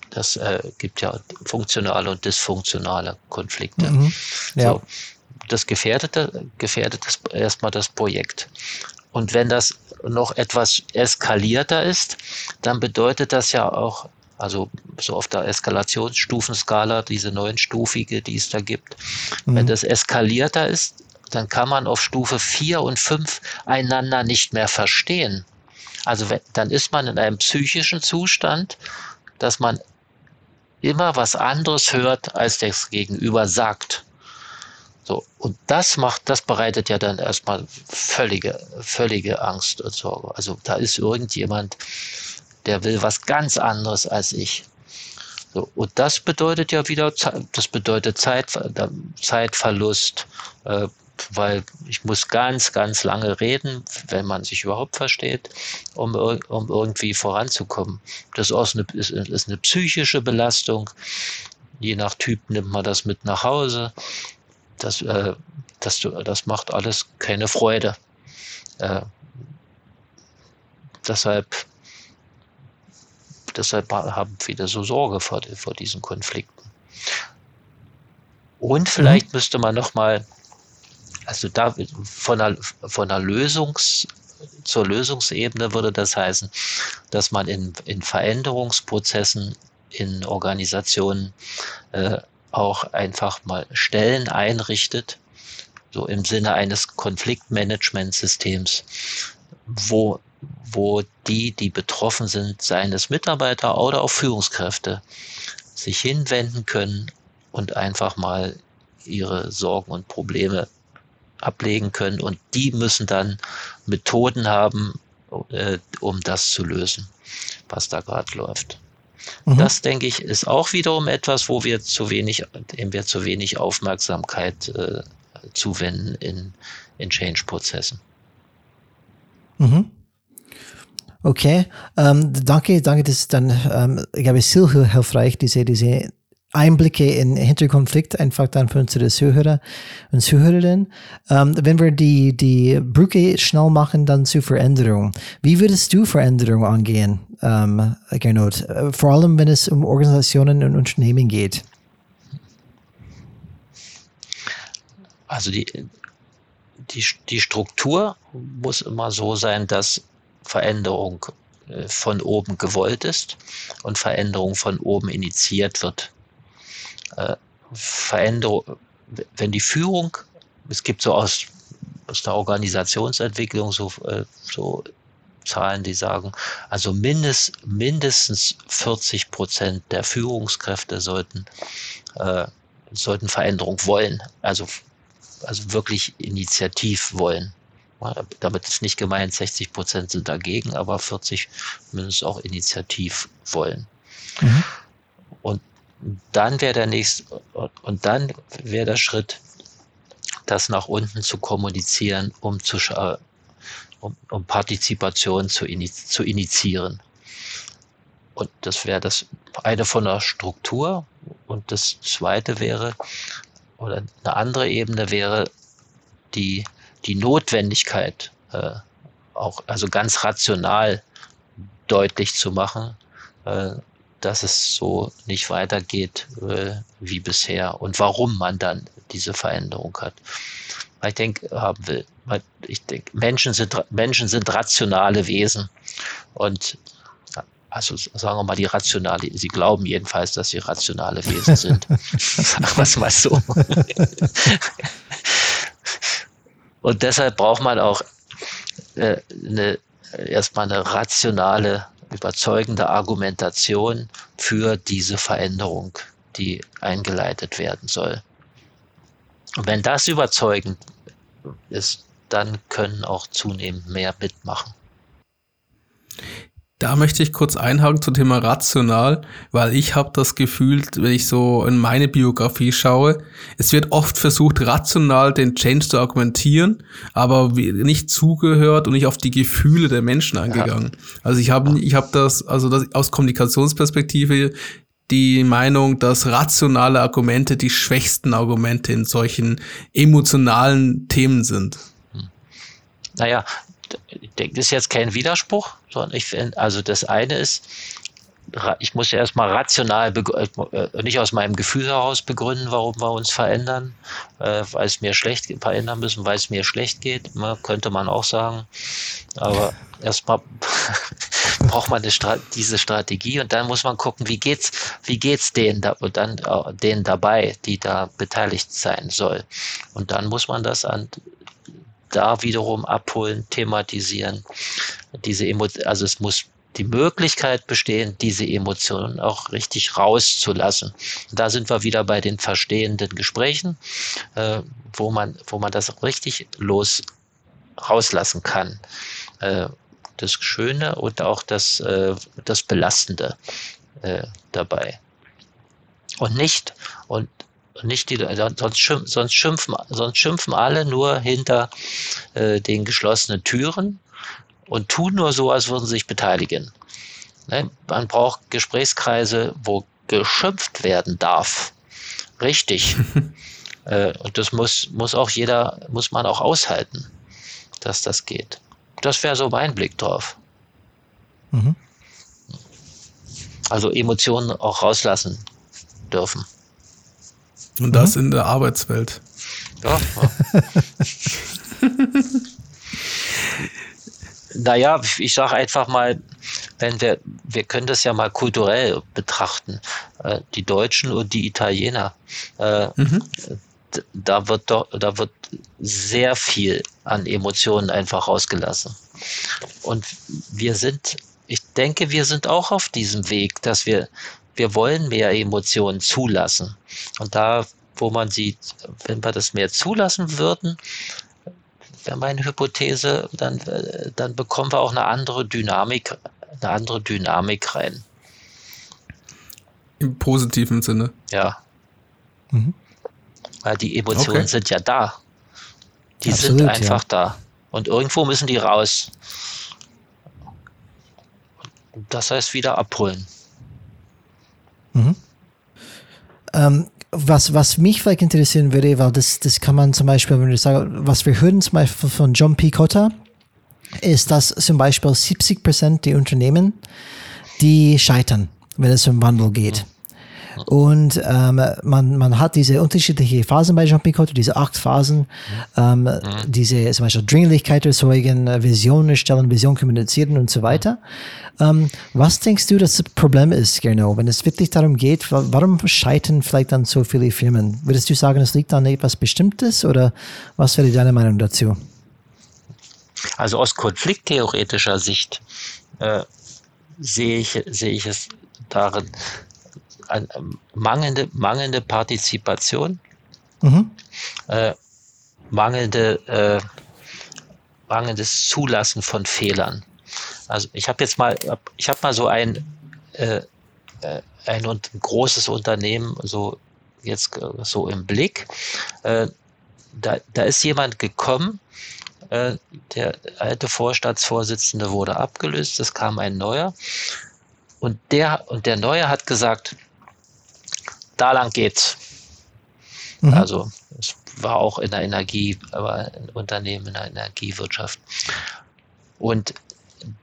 das äh, gibt ja funktionale und dysfunktionale Konflikte. Mhm, ja. So, das gefährdet, gefährdet erstmal das Projekt. Und wenn das noch etwas eskalierter ist, dann bedeutet das ja auch, also so auf der Eskalationsstufenskala, diese neunstufige, die es da gibt, mhm. wenn das eskalierter ist, dann kann man auf Stufe 4 und 5 einander nicht mehr verstehen. Also wenn, dann ist man in einem psychischen Zustand, dass man immer was anderes hört, als das Gegenüber sagt. So, und das macht, das bereitet ja dann erstmal völlige, völlige Angst und Sorge. Also da ist irgendjemand, der will was ganz anderes als ich. So, und das bedeutet ja wieder, das bedeutet Zeit, Zeitverlust, äh, weil ich muss ganz, ganz lange reden, wenn man sich überhaupt versteht, um, um irgendwie voranzukommen. Das ist, eine, ist, ist eine psychische Belastung. Je nach Typ nimmt man das mit nach Hause das, äh, das, das macht alles keine Freude. Äh, deshalb, deshalb haben viele so Sorge vor, vor diesen Konflikten. Und vielleicht mhm. müsste man noch mal, also da von einer, von einer Lösungs zur Lösungsebene würde das heißen, dass man in, in Veränderungsprozessen in Organisationen äh, auch einfach mal Stellen einrichtet, so im Sinne eines Konfliktmanagementsystems, wo, wo die, die betroffen sind, seien es Mitarbeiter oder auch Führungskräfte, sich hinwenden können und einfach mal ihre Sorgen und Probleme ablegen können. Und die müssen dann Methoden haben, äh, um das zu lösen, was da gerade läuft. Mhm. Das, denke ich, ist auch wiederum etwas, wo wir zu wenig, dem wir zu wenig Aufmerksamkeit äh, zuwenden in, in Change-Prozessen. Mhm. Okay, ähm, danke, danke, das ist dann, ähm, ich glaube, sehr hilfreich, diese, diese Einblicke in Hinterkonflikt einfach dann für unsere Zuhörer und Zuhörerinnen. Ähm, wenn wir die, die Brücke schnell machen, dann zu Veränderung. Wie würdest du Veränderung angehen, ähm, Gernot? Vor allem, wenn es um Organisationen und Unternehmen geht. Also die, die, die Struktur muss immer so sein, dass Veränderung äh, von oben gewollt ist und Veränderung von oben initiiert wird äh, Veränderung, wenn die Führung, es gibt so aus, aus der Organisationsentwicklung so, äh, so Zahlen, die sagen, also mindest, mindestens 40 Prozent der Führungskräfte sollten, äh, sollten Veränderung wollen, also, also wirklich initiativ wollen. Damit ist nicht gemeint, 60 Prozent sind dagegen, aber 40 mindestens auch initiativ wollen. Mhm. Und dann wäre der nächste, und dann wäre der Schritt, das nach unten zu kommunizieren, um zu um, um Partizipation zu, zu initiieren. Und das wäre das eine von der Struktur. Und das zweite wäre, oder eine andere Ebene wäre die, die Notwendigkeit, äh, auch, also ganz rational deutlich zu machen, äh, dass es so nicht weitergeht äh, wie bisher und warum man dann diese Veränderung hat. Ich denke, haben will. Ich denke, Menschen sind, Menschen sind rationale Wesen und also sagen wir mal die rationale, sie glauben jedenfalls, dass sie rationale Wesen sind. sagen wir es mal so. und deshalb braucht man auch äh, eine, erstmal eine rationale überzeugende Argumentation für diese Veränderung, die eingeleitet werden soll. Und wenn das überzeugend ist, dann können auch zunehmend mehr mitmachen. Da möchte ich kurz einhaken zum Thema rational, weil ich habe das Gefühl, wenn ich so in meine Biografie schaue, es wird oft versucht, rational den Change zu argumentieren, aber nicht zugehört und nicht auf die Gefühle der Menschen eingegangen. Ja. Also ich habe ich hab das, also das aus Kommunikationsperspektive die Meinung, dass rationale Argumente die schwächsten Argumente in solchen emotionalen Themen sind. Naja, ich denke, das ist jetzt kein Widerspruch, sondern ich finde, also das eine ist, ich muss ja erstmal rational, äh, nicht aus meinem Gefühl heraus begründen, warum wir uns verändern, äh, weil es mir schlecht verändern müssen, weil es mir schlecht geht, ne, könnte man auch sagen. Aber erstmal braucht man Strat diese Strategie und dann muss man gucken, wie geht's, wie geht's denen da, und dann äh, denen dabei, die da beteiligt sein soll. Und dann muss man das an da wiederum abholen, thematisieren. Diese Emo also es muss die Möglichkeit bestehen, diese Emotionen auch richtig rauszulassen. Und da sind wir wieder bei den verstehenden Gesprächen, äh, wo man, wo man das richtig los rauslassen kann. Äh, das Schöne und auch das, äh, das Belastende äh, dabei. Und nicht, und nicht die, sonst, schimpfen, sonst, schimpfen, sonst schimpfen alle nur hinter äh, den geschlossenen Türen und tun nur so, als würden sie sich beteiligen. Ne? Man braucht Gesprächskreise, wo geschimpft werden darf. Richtig. äh, und das muss, muss auch jeder, muss man auch aushalten, dass das geht. Das wäre so mein Blick drauf. Mhm. Also Emotionen auch rauslassen dürfen. Und das mhm. in der Arbeitswelt. Ja. naja, ich sage einfach mal, wenn wir, wir können das ja mal kulturell betrachten, äh, die Deutschen und die Italiener, äh, mhm. da wird doch, da wird sehr viel an Emotionen einfach rausgelassen. Und wir sind, ich denke, wir sind auch auf diesem Weg, dass wir wir wollen mehr Emotionen zulassen. Und da, wo man sieht, wenn wir das mehr zulassen würden, wäre meine Hypothese, dann, dann bekommen wir auch eine andere Dynamik, eine andere Dynamik rein. Im positiven Sinne. Ja. Mhm. Weil die Emotionen okay. sind ja da. Die Absolut, sind einfach ja. da. Und irgendwo müssen die raus. Das heißt wieder abholen. Mhm. Ähm, was, was mich vielleicht interessieren würde, weil das, das kann man zum Beispiel, wenn ich sage, was wir hören zum Beispiel von John P. Cotta, ist, dass zum Beispiel 70 Prozent der Unternehmen, die scheitern, wenn es um Wandel geht. Mhm. Und ähm, man, man hat diese unterschiedlichen Phasen bei Jean Picot, diese acht Phasen, ähm, mhm. diese zum Beispiel Dringlichkeit erzeugen, Vision erstellen, Vision kommunizieren und so weiter. Ähm, was denkst du, das Problem ist, genau, wenn es wirklich darum geht, warum scheitern vielleicht dann so viele Firmen? Würdest du sagen, es liegt an etwas Bestimmtes oder was wäre deine Meinung dazu? Also aus konflikttheoretischer Sicht äh, sehe ich, sehe ich es darin, eine mangelnde, mangelnde Partizipation, mhm. äh, mangelnde, äh, mangelndes Zulassen von Fehlern. Also ich habe jetzt mal, ich habe mal so ein, äh, äh ein, ein großes Unternehmen so jetzt so im Blick. Äh, da, da ist jemand gekommen, äh, der alte Vorstandsvorsitzende wurde abgelöst, es kam ein neuer. Und der, und der Neue hat gesagt, da lang geht's. Mhm. Also es war auch in der Energie, aber ein Unternehmen in der Energiewirtschaft. Und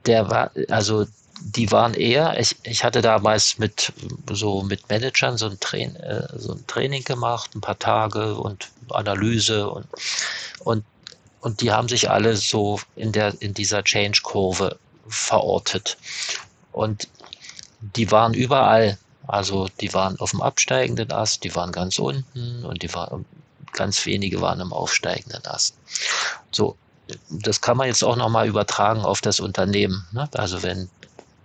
der war, also die waren eher, ich, ich hatte damals mit so mit Managern so ein, Train, äh, so ein Training gemacht, ein paar Tage und Analyse und, und, und die haben sich alle so in der, in dieser Change-Kurve verortet. Und die waren überall also die waren auf dem absteigenden Ast, die waren ganz unten und die waren, ganz wenige waren im aufsteigenden Ast. So, das kann man jetzt auch nochmal übertragen auf das Unternehmen. Ne? Also wenn,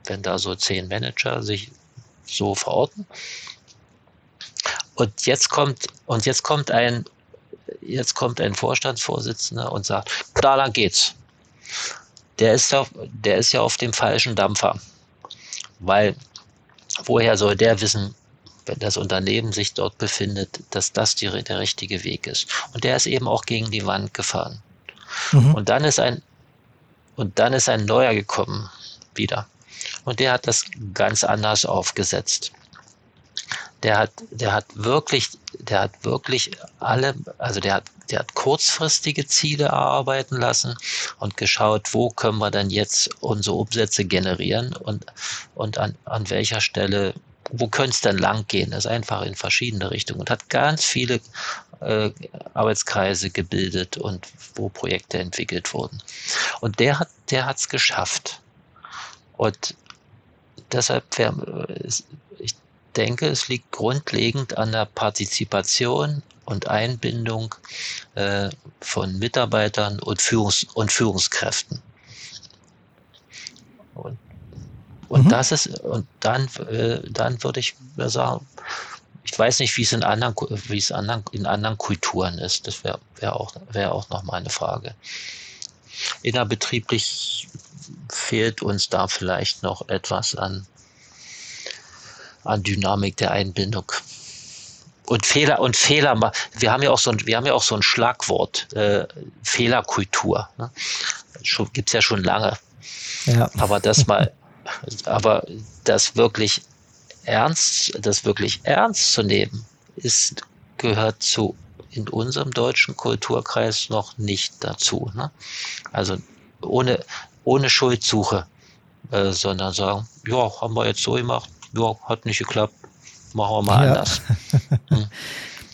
wenn da so zehn Manager sich so verorten. Und jetzt kommt, und jetzt kommt ein, jetzt kommt ein Vorstandsvorsitzender und sagt, da lang geht's. Der ist ja, der ist ja auf dem falschen Dampfer. weil woher soll der wissen, wenn das Unternehmen sich dort befindet, dass das die, der richtige Weg ist? Und der ist eben auch gegen die Wand gefahren. Mhm. Und dann ist ein, und dann ist ein neuer gekommen wieder. Und der hat das ganz anders aufgesetzt. Der hat, der hat wirklich, der hat wirklich alle, also der hat, der hat kurzfristige Ziele erarbeiten lassen und geschaut, wo können wir dann jetzt unsere Umsätze generieren und, und an, an welcher Stelle wo könnte es denn lang gehen? Das ist einfach in verschiedene Richtungen und hat ganz viele äh, Arbeitskreise gebildet und wo Projekte entwickelt wurden. Und der hat, der hat es geschafft. Und deshalb, denke, es liegt grundlegend an der Partizipation und Einbindung äh, von Mitarbeitern und, Führungs und Führungskräften. Und, und mhm. das ist, und dann, äh, dann würde ich sagen, ich weiß nicht, wie es in anderen, wie es anderen, in anderen Kulturen ist. Das wäre wär auch, wäre auch noch mal eine Frage. Innerbetrieblich fehlt uns da vielleicht noch etwas an, an Dynamik der Einbindung. Und Fehler und Fehler, wir haben ja auch so ein, wir haben ja auch so ein Schlagwort, äh, Fehlerkultur. Ne? Gibt es ja schon lange. Ja. Aber das mal, aber das wirklich ernst, das wirklich ernst zu nehmen, ist, gehört zu in unserem deutschen Kulturkreis noch nicht dazu. Ne? Also ohne, ohne Schuldsuche, äh, sondern sagen, ja, haben wir jetzt so gemacht, ja, hat nicht geklappt, machen wir mal ja. anders. Hm.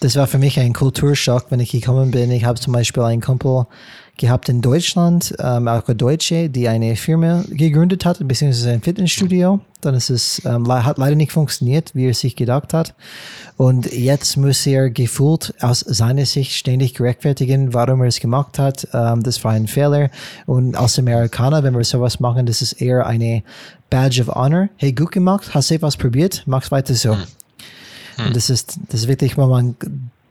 Das war für mich ein Kulturschock, wenn ich gekommen bin. Ich habe zum Beispiel einen Kumpel, gehabt in Deutschland, ähm, auch eine Deutsche, die eine Firma gegründet hat, beziehungsweise ein Fitnessstudio. Dann ist es, ähm, hat leider nicht funktioniert, wie er sich gedacht hat. Und jetzt muss er gefühlt aus seiner Sicht ständig rechtfertigen, warum er es gemacht hat. Ähm, das war ein Fehler. Und als Amerikaner, wenn wir sowas machen, das ist eher eine Badge of Honor. Hey, gut gemacht, hast du was probiert, mach's weiter so. Hm. Hm. Und das ist, das ist wirklich, wenn man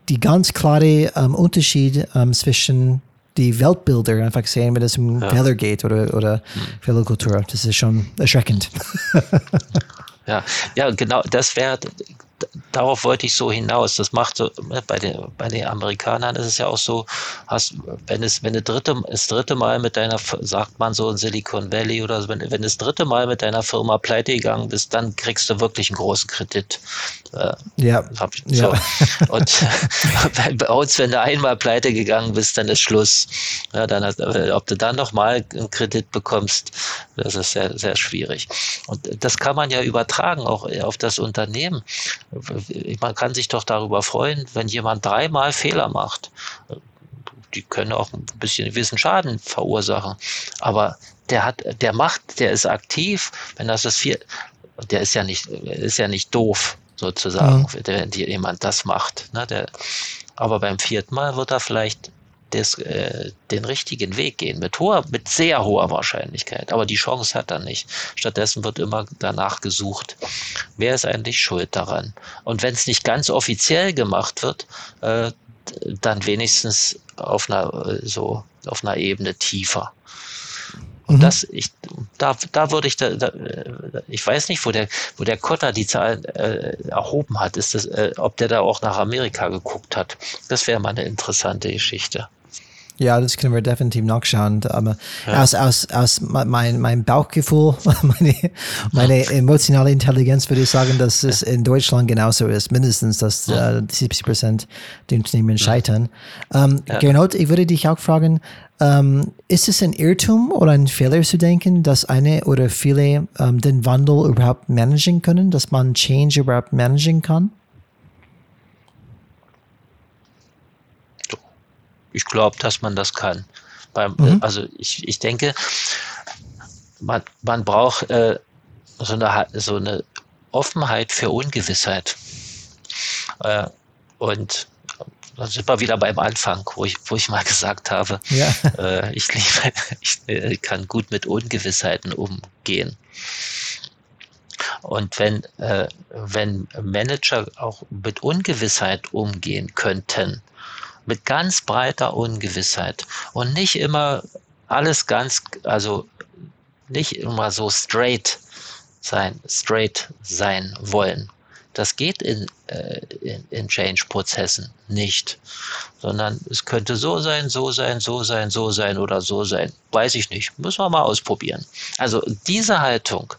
die ganz klare ähm, Unterschied ähm, zwischen die Weltbilder einfach sehen, wenn es um ja. Geht oder, oder hm. Fehlerkultur. Das ist schon erschreckend. ja, ja, genau, das wäre darauf wollte ich so hinaus. Das macht so, ne, bei den, bei den Amerikanern ist es ja auch so, hast, wenn es, wenn du dritte, das dritte Mal mit deiner, sagt man so in Silicon Valley oder so, wenn, wenn das dritte Mal mit deiner Firma pleite gegangen bist, dann kriegst du wirklich einen großen Kredit. Äh, ja. So. ja. Und bei uns, wenn du einmal pleite gegangen bist, dann ist Schluss. Ja, dann, ob du dann nochmal einen Kredit bekommst, das ist sehr, sehr schwierig. Und das kann man ja übertragen auch auf das Unternehmen man kann sich doch darüber freuen, wenn jemand dreimal Fehler macht. Die können auch ein bisschen gewissen Schaden verursachen. Aber der hat, der macht, der ist aktiv. Wenn das das vier, der ist ja nicht, ist ja nicht doof sozusagen, mhm. wenn jemand das macht. Ne? Der, aber beim vierten Mal wird er vielleicht des, äh, den richtigen Weg gehen, mit hoher, mit sehr hoher Wahrscheinlichkeit. Aber die Chance hat er nicht. Stattdessen wird immer danach gesucht, wer ist eigentlich schuld daran. Und wenn es nicht ganz offiziell gemacht wird, äh, dann wenigstens auf einer äh, so auf einer Ebene tiefer. Und mhm. das, ich, da, da würde ich, da, da, ich weiß nicht, wo der, wo der Kotter die Zahlen äh, erhoben hat, ist das, äh, ob der da auch nach Amerika geguckt hat. Das wäre mal eine interessante Geschichte. Ja, das können wir definitiv nachschauen. Aber ja. aus, aus, aus mein, mein Bauchgefühl, meine, meine emotionale Intelligenz würde ich sagen, dass es in Deutschland genauso ist. Mindestens, dass äh, 70 Prozent der Unternehmen scheitern. Ähm, ja. Gernot, ich würde dich auch fragen, ähm, ist es ein Irrtum oder ein Fehler zu denken, dass eine oder viele ähm, den Wandel überhaupt managen können, dass man Change überhaupt managen kann? Ich glaube, dass man das kann. Beim, mhm. Also ich, ich denke, man, man braucht äh, so, eine, so eine Offenheit für Ungewissheit. Äh, und dann sind wir wieder beim Anfang, wo ich, wo ich mal gesagt habe, ja. äh, ich, liebe, ich äh, kann gut mit Ungewissheiten umgehen. Und wenn, äh, wenn Manager auch mit Ungewissheit umgehen könnten, mit ganz breiter Ungewissheit und nicht immer alles ganz, also nicht immer so straight, sein, straight sein wollen. Das geht in, äh, in, in Change-Prozessen nicht, sondern es könnte so sein, so sein, so sein, so sein oder so sein. Weiß ich nicht. Müssen wir mal ausprobieren. Also diese Haltung,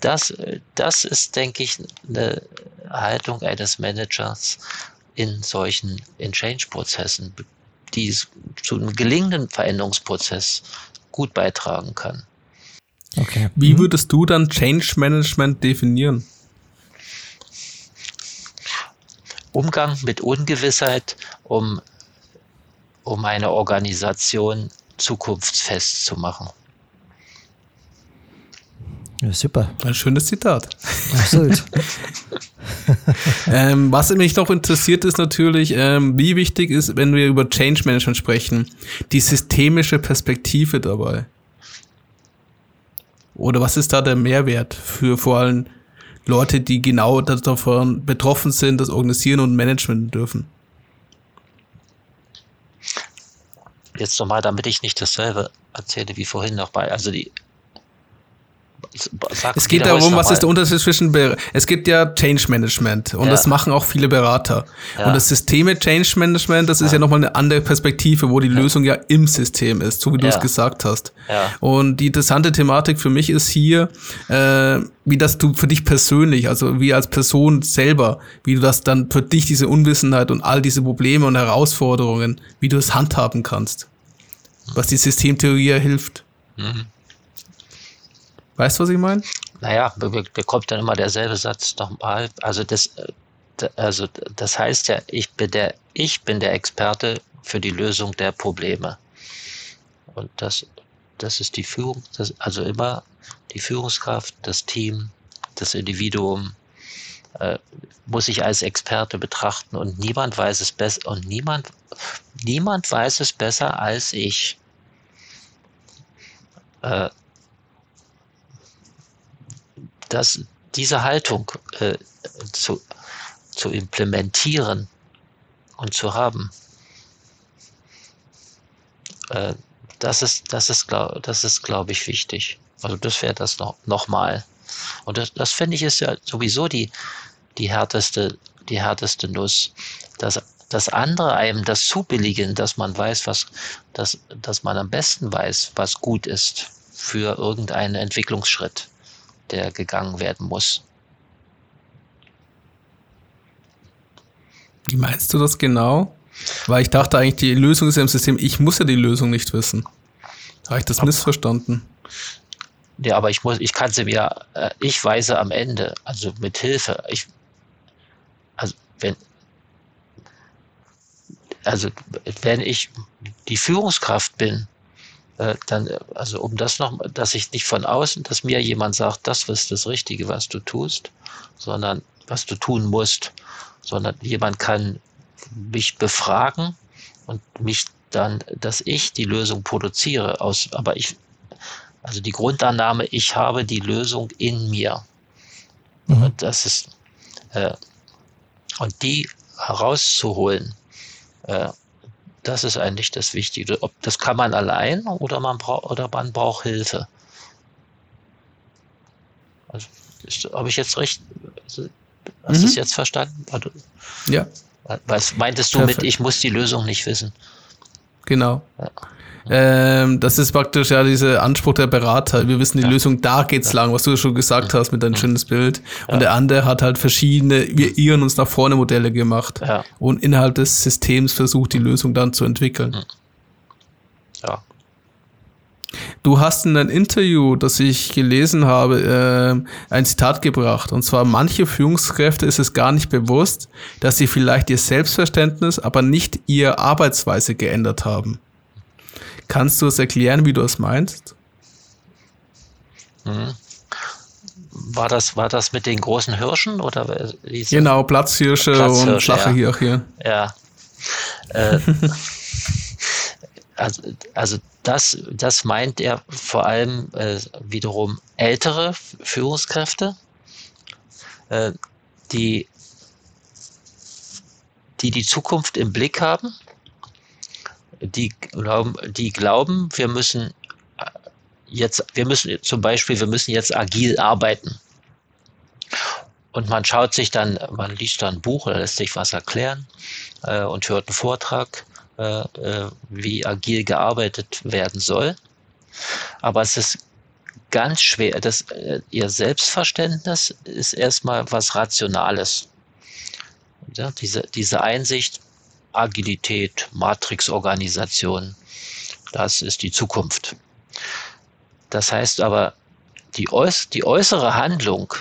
das, das ist, denke ich, eine Haltung eines Managers in solchen in Change-Prozessen, die zu einem gelingenden Veränderungsprozess gut beitragen kann. Okay. Wie mhm. würdest du dann Change Management definieren? Umgang mit Ungewissheit, um, um eine Organisation zukunftsfest zu machen. Ja, super. Ein schönes Zitat. Absolut. ähm, was mich noch interessiert ist natürlich, ähm, wie wichtig ist, wenn wir über Change Management sprechen, die systemische Perspektive dabei. Oder was ist da der Mehrwert für vor allem Leute, die genau davon betroffen sind, das organisieren und managen dürfen. Jetzt nochmal, damit ich nicht dasselbe erzähle wie vorhin noch bei, also die Sag es geht darum, was ist der Unterschied zwischen, Be es gibt ja Change Management und ja. das machen auch viele Berater. Ja. Und das Systeme Change Management, das ist ja, ja nochmal eine andere Perspektive, wo die Lösung ja im System ist, so wie du es gesagt hast. Und die interessante Thematik für mich ist hier, äh, wie das du für dich persönlich, also wie als Person selber, wie du das dann für dich diese Unwissenheit und all diese Probleme und Herausforderungen, wie du es handhaben kannst. Was die Systemtheorie hilft. Mhm. Weißt du, was ich meine? Naja, bekommt dann immer derselbe Satz nochmal. Also das, also das heißt ja, ich bin der, ich bin der Experte für die Lösung der Probleme. Und das, das ist die Führung, das, also immer die Führungskraft, das Team, das Individuum äh, muss ich als Experte betrachten und niemand weiß es besser und niemand, niemand weiß es besser als ich. Äh, dass diese Haltung äh, zu, zu implementieren und zu haben, äh, das ist, das ist, glaub, das ist, glaube ich, wichtig. Also das wäre das noch, noch mal. Und das, das finde ich ist ja sowieso die, die härteste, die härteste Nuss. Dass, dass andere einem das zubilligen, dass man weiß, was, dass, dass man am besten weiß, was gut ist für irgendeinen Entwicklungsschritt der gegangen werden muss. Wie meinst du das genau? Weil ich dachte eigentlich, die Lösung ist ja im System, ich muss ja die Lösung nicht wissen. Habe ich das missverstanden? Ja, aber ich muss, ich kann sie mir, äh, ich weise am Ende, also mit Hilfe, ich, also wenn, also wenn ich die Führungskraft bin, äh, dann, also um das noch, dass ich nicht von außen, dass mir jemand sagt, das ist das Richtige, was du tust, sondern was du tun musst, sondern jemand kann mich befragen und mich dann, dass ich die Lösung produziere aus, aber ich, also die Grundannahme, ich habe die Lösung in mir. Mhm. Und das ist, äh, und die herauszuholen, äh, das ist eigentlich das Wichtige. Ob, das kann man allein oder man, braucht oder man braucht Hilfe. Also, habe ich jetzt recht? Also, hast du es mhm. jetzt verstanden? Also, ja. Was meintest du Perfekt. mit, ich muss die Lösung nicht wissen? Genau. Ja. Ähm, das ist praktisch ja dieser Anspruch der Berater. Wir wissen die ja. Lösung, da geht's ja. lang, was du schon gesagt hast mit deinem schönes Bild. Und der andere hat halt verschiedene, wir irren uns nach vorne Modelle gemacht und innerhalb des Systems versucht, die Lösung dann zu entwickeln. Ja. Du hast in einem Interview, das ich gelesen habe, äh, ein Zitat gebracht. Und zwar, manche Führungskräfte ist es gar nicht bewusst, dass sie vielleicht ihr Selbstverständnis, aber nicht ihre Arbeitsweise geändert haben. Kannst du es erklären, wie du es meinst? Mhm. War das, war das mit den großen Hirschen oder Genau, Platzhirsche, Platzhirsche und flache ja. Hirche. Ja. Äh, also, also das, das meint er vor allem äh, wiederum ältere Führungskräfte, äh, die, die die Zukunft im Blick haben die glauben, die glauben, wir müssen jetzt, wir müssen zum Beispiel, wir müssen jetzt agil arbeiten. und man schaut sich dann, man liest dann ein Buch oder lässt sich was erklären äh, und hört einen Vortrag, äh, äh, wie agil gearbeitet werden soll. Aber es ist ganz schwer. Das, äh, ihr Selbstverständnis ist erstmal was Rationales. Ja, diese, diese Einsicht, Agilität, Matrixorganisation, das ist die Zukunft. Das heißt aber, die, äuß die äußere Handlung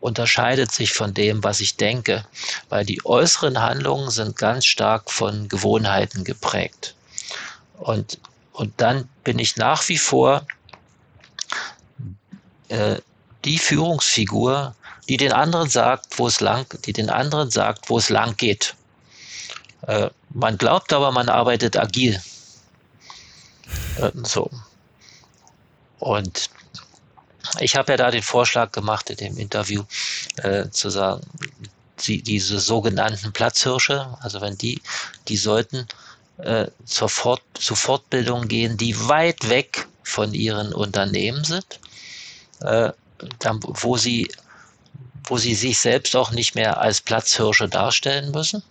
unterscheidet sich von dem, was ich denke, weil die äußeren Handlungen sind ganz stark von Gewohnheiten geprägt. Und, und dann bin ich nach wie vor äh, die Führungsfigur, die den anderen sagt, wo es lang, die den anderen sagt, wo es lang geht. Äh, man glaubt aber, man arbeitet agil. Äh, so. Und ich habe ja da den Vorschlag gemacht in dem Interview, äh, zu sagen, die, diese sogenannten Platzhirsche, also wenn die, die sollten äh, zur Fort, zu Fortbildungen gehen, die weit weg von ihren Unternehmen sind, äh, dann, wo sie wo sie sich selbst auch nicht mehr als Platzhirsche darstellen müssen,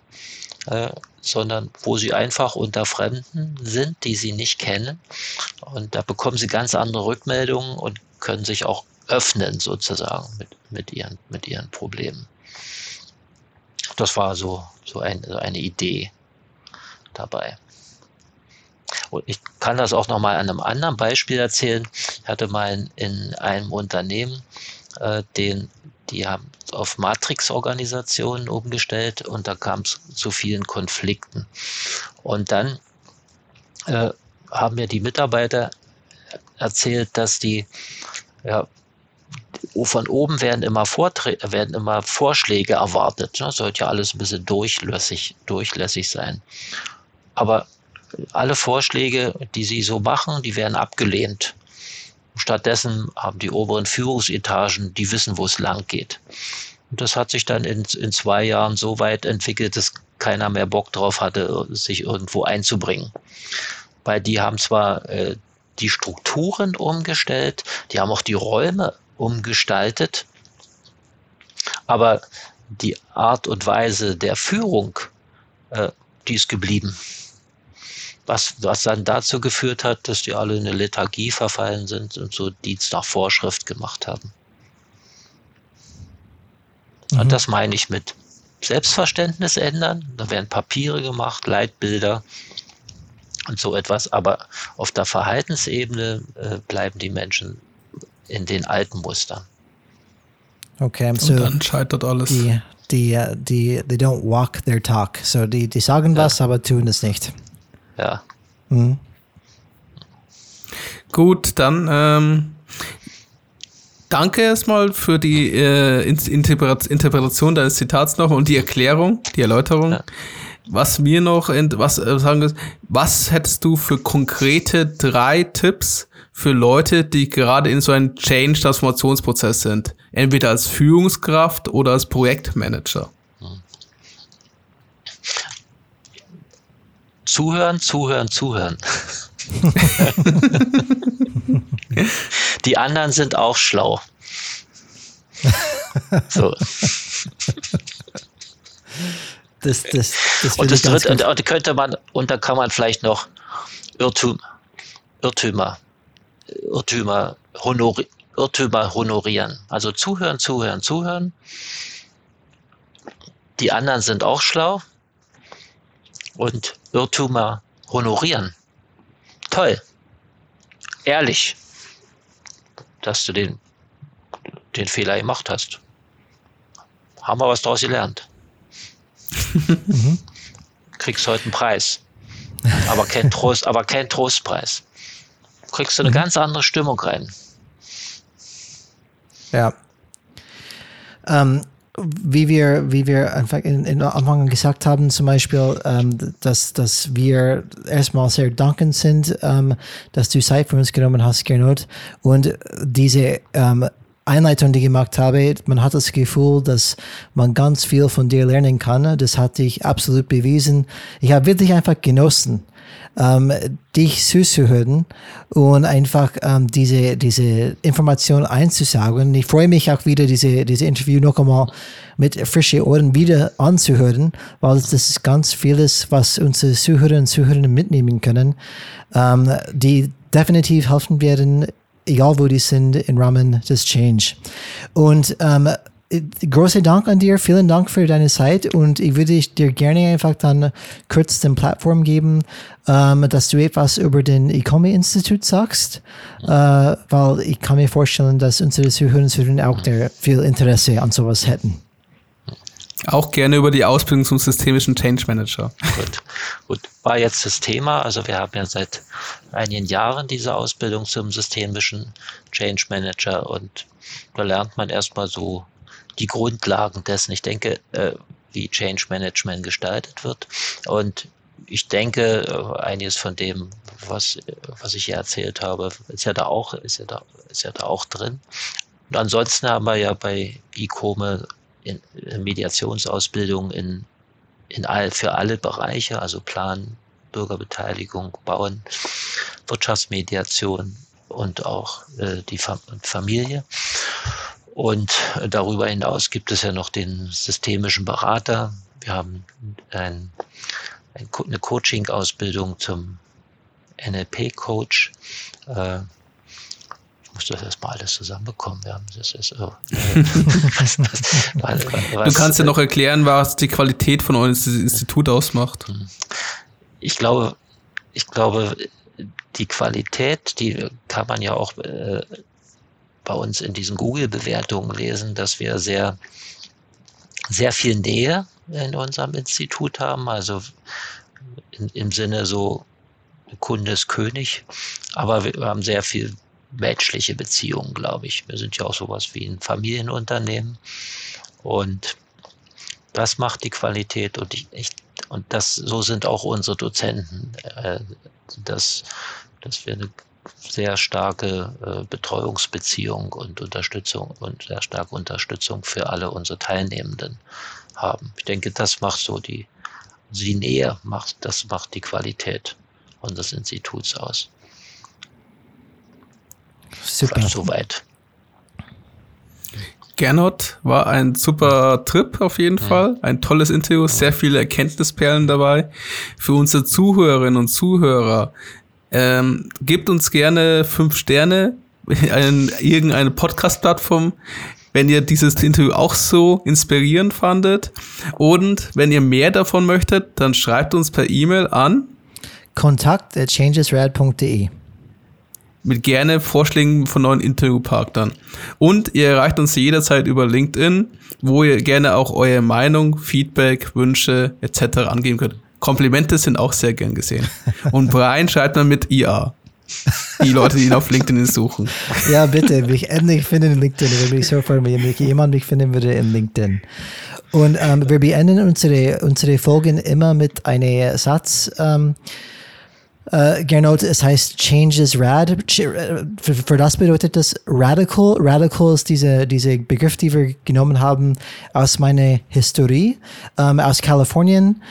äh, sondern wo sie einfach unter Fremden sind, die sie nicht kennen. Und da bekommen sie ganz andere Rückmeldungen und können sich auch öffnen sozusagen mit, mit, ihren, mit ihren Problemen. Das war so, so, ein, so eine Idee dabei. Und ich kann das auch noch mal an einem anderen Beispiel erzählen. Ich hatte mal in, in einem Unternehmen, äh, den, die haben auf Matrix-Organisationen umgestellt und da kam es zu vielen Konflikten. Und dann äh, haben mir die Mitarbeiter erzählt, dass die ja, von oben werden immer, Vorträ werden immer Vorschläge erwartet. Ne? Sollte ja alles ein bisschen durchlässig, durchlässig sein. Aber alle Vorschläge, die sie so machen, die werden abgelehnt. Stattdessen haben die oberen Führungsetagen, die wissen, wo es lang geht. Und das hat sich dann in, in zwei Jahren so weit entwickelt, dass keiner mehr Bock drauf hatte, sich irgendwo einzubringen. Weil die haben zwar äh, die Strukturen umgestellt, die haben auch die Räume umgestaltet, aber die Art und Weise der Führung, äh, die ist geblieben. Was, was dann dazu geführt hat, dass die alle in eine Lethargie verfallen sind und so Dienst nach Vorschrift gemacht haben. Mhm. Und das meine ich mit Selbstverständnis ändern. Da werden Papiere gemacht, Leitbilder, und so etwas. Aber auf der Verhaltensebene äh, bleiben die Menschen in den alten Mustern. Okay, so und dann scheitert alles. Die, die, die, they don't walk their talk. So die, die sagen ja. was, aber tun es nicht. Ja. Mhm. Gut, dann ähm, danke erstmal für die äh, Interpretation deines Zitats noch und die Erklärung, die Erläuterung. Ja. Was mir noch, was äh, sagen was hättest du für konkrete drei Tipps für Leute, die gerade in so einem Change-Transformationsprozess sind? Entweder als Führungskraft oder als Projektmanager. Zuhören, zuhören, zuhören. die anderen sind auch schlau. So das, das, das und das dritte, und, und könnte man, und da kann man vielleicht noch Irrtum, Irrtümer, Irrtümer, honori, Irrtümer honorieren. Also zuhören, zuhören, zuhören. Die anderen sind auch schlau. Und Irrtümer honorieren. Toll. Ehrlich, dass du den, den Fehler gemacht hast. Haben wir was daraus gelernt mhm. Kriegst heute einen Preis. Aber kein Trost, aber kein Trostpreis. Kriegst du eine mhm. ganz andere Stimmung rein. Ja. Ähm, wie wir, wie wir einfach in, in Anfang gesagt haben, zum Beispiel, ähm, dass, dass wir erstmal sehr dankend sind, ähm, dass du Zeit für uns genommen hast, Gernot, und diese ähm, Einleitung, die ich gemacht habe, man hat das Gefühl, dass man ganz viel von dir lernen kann. Das hatte ich absolut bewiesen. Ich habe wirklich einfach genossen, ähm, dich zuzuhören und einfach ähm, diese, diese Information einzusaugen. Ich freue mich auch wieder, diese, diese Interview noch einmal mit frischen Ohren wieder anzuhören, weil das ist ganz vieles, was unsere Zuhörer und Zuhörerinnen mitnehmen können, ähm, die definitiv helfen werden, egal wo die sind, im Rahmen des Change. Und ähm, großen Dank an dir, vielen Dank für deine Zeit und ich würde dir gerne einfach dann kurz den Plattform geben, ähm, dass du etwas über den Economy-Institut sagst, äh, weil ich kann mir vorstellen, dass unsere Zuhörer und Zuhörer auch der viel Interesse an sowas hätten. Auch gerne über die Ausbildung zum systemischen Change Manager. Gut, gut. War jetzt das Thema. Also wir haben ja seit einigen Jahren diese Ausbildung zum systemischen Change Manager und da lernt man erstmal so die Grundlagen dessen. Ich denke, äh, wie Change Management gestaltet wird. Und ich denke, äh, einiges von dem, was, was ich hier erzählt habe, ist ja da auch, ist ja da, ist ja da auch drin. Und ansonsten haben wir ja bei ICOME in, in Mediationsausbildung in, in all, für alle Bereiche, also Plan, Bürgerbeteiligung, Bauen, Wirtschaftsmediation und auch äh, die Familie. Und darüber hinaus gibt es ja noch den systemischen Berater. Wir haben ein, ein, eine Coaching-Ausbildung zum NLP-Coach. Äh, ich muss das erstmal alles zusammenbekommen. Wir haben das ist, oh, was, was, was, du kannst ja noch erklären, was die Qualität von eurem Institut ausmacht. Hm. Ich glaube, ich glaube, die Qualität, die kann man ja auch äh, bei uns in diesen Google-Bewertungen lesen, dass wir sehr, sehr viel Nähe in unserem Institut haben, also in, im Sinne so Kunde ist König, aber wir haben sehr viel menschliche Beziehungen, glaube ich. Wir sind ja auch sowas wie ein Familienunternehmen und das macht die Qualität und ich, ich und das so sind auch unsere Dozenten, äh, dass, dass wir eine sehr starke äh, Betreuungsbeziehung und Unterstützung und sehr starke Unterstützung für alle unsere Teilnehmenden haben. Ich denke, das macht so die, die Nähe macht, das macht die Qualität unseres Instituts aus. Super. Vielleicht soweit. Gernot war ein super Trip auf jeden mhm. Fall. Ein tolles Interview, sehr viele Erkenntnisperlen dabei. Für unsere Zuhörerinnen und Zuhörer, ähm, gebt uns gerne fünf Sterne in irgendeine Podcast-Plattform, wenn ihr dieses Interview auch so inspirierend fandet. Und wenn ihr mehr davon möchtet, dann schreibt uns per E-Mail an kontakt at changesrad.de mit gerne Vorschlägen von neuen Interviewpartnern. Und ihr erreicht uns jederzeit über LinkedIn, wo ihr gerne auch eure Meinung, Feedback, Wünsche etc. angeben könnt. Komplimente sind auch sehr gern gesehen. Und Brian schreibt man mit IA. Die Leute, die ihn auf LinkedIn suchen. Ja, bitte, mich endlich finden in LinkedIn. Ich würde mich so freuen, wenn jemand mich finden würde in LinkedIn. Und ähm, wir beenden unsere, unsere Folgen immer mit einem Satz. Ähm, äh, Gernot, es heißt Changes Rad. Für, für, das bedeutet das Radical. Radical ist diese, diese Begriff, die wir genommen haben aus meiner Historie, ähm, aus Kalifornien.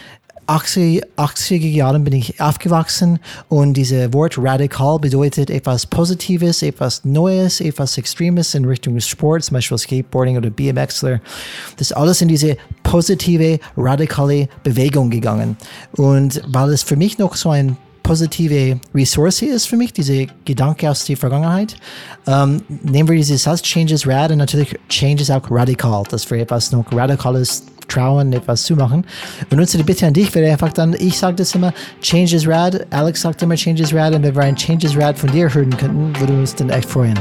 80, 80er Jahren bin ich aufgewachsen und dieses Wort radikal bedeutet etwas Positives, etwas Neues, etwas Extremes in Richtung Sport, zum Beispiel Skateboarding oder BMXler. Das ist alles in diese positive, radikale Bewegung gegangen. Und weil es für mich noch so ein positive Ressource ist für mich, diese Gedanke aus der Vergangenheit. Ähm, nehmen wir dieses Satz, Changes Rad und natürlich Changes auch radikal, dass wir etwas noch Radikales trauen, etwas zu machen. Und unsere Bitte an dich wäre einfach dann, ich sage das immer, Changes Rad, Alex sagt immer Changes Rad und wenn wir ein Changes Rad von dir hören könnten, würde uns dann echt freuen.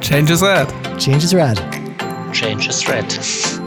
Changes Rad. Changes Rad. Changes Rad.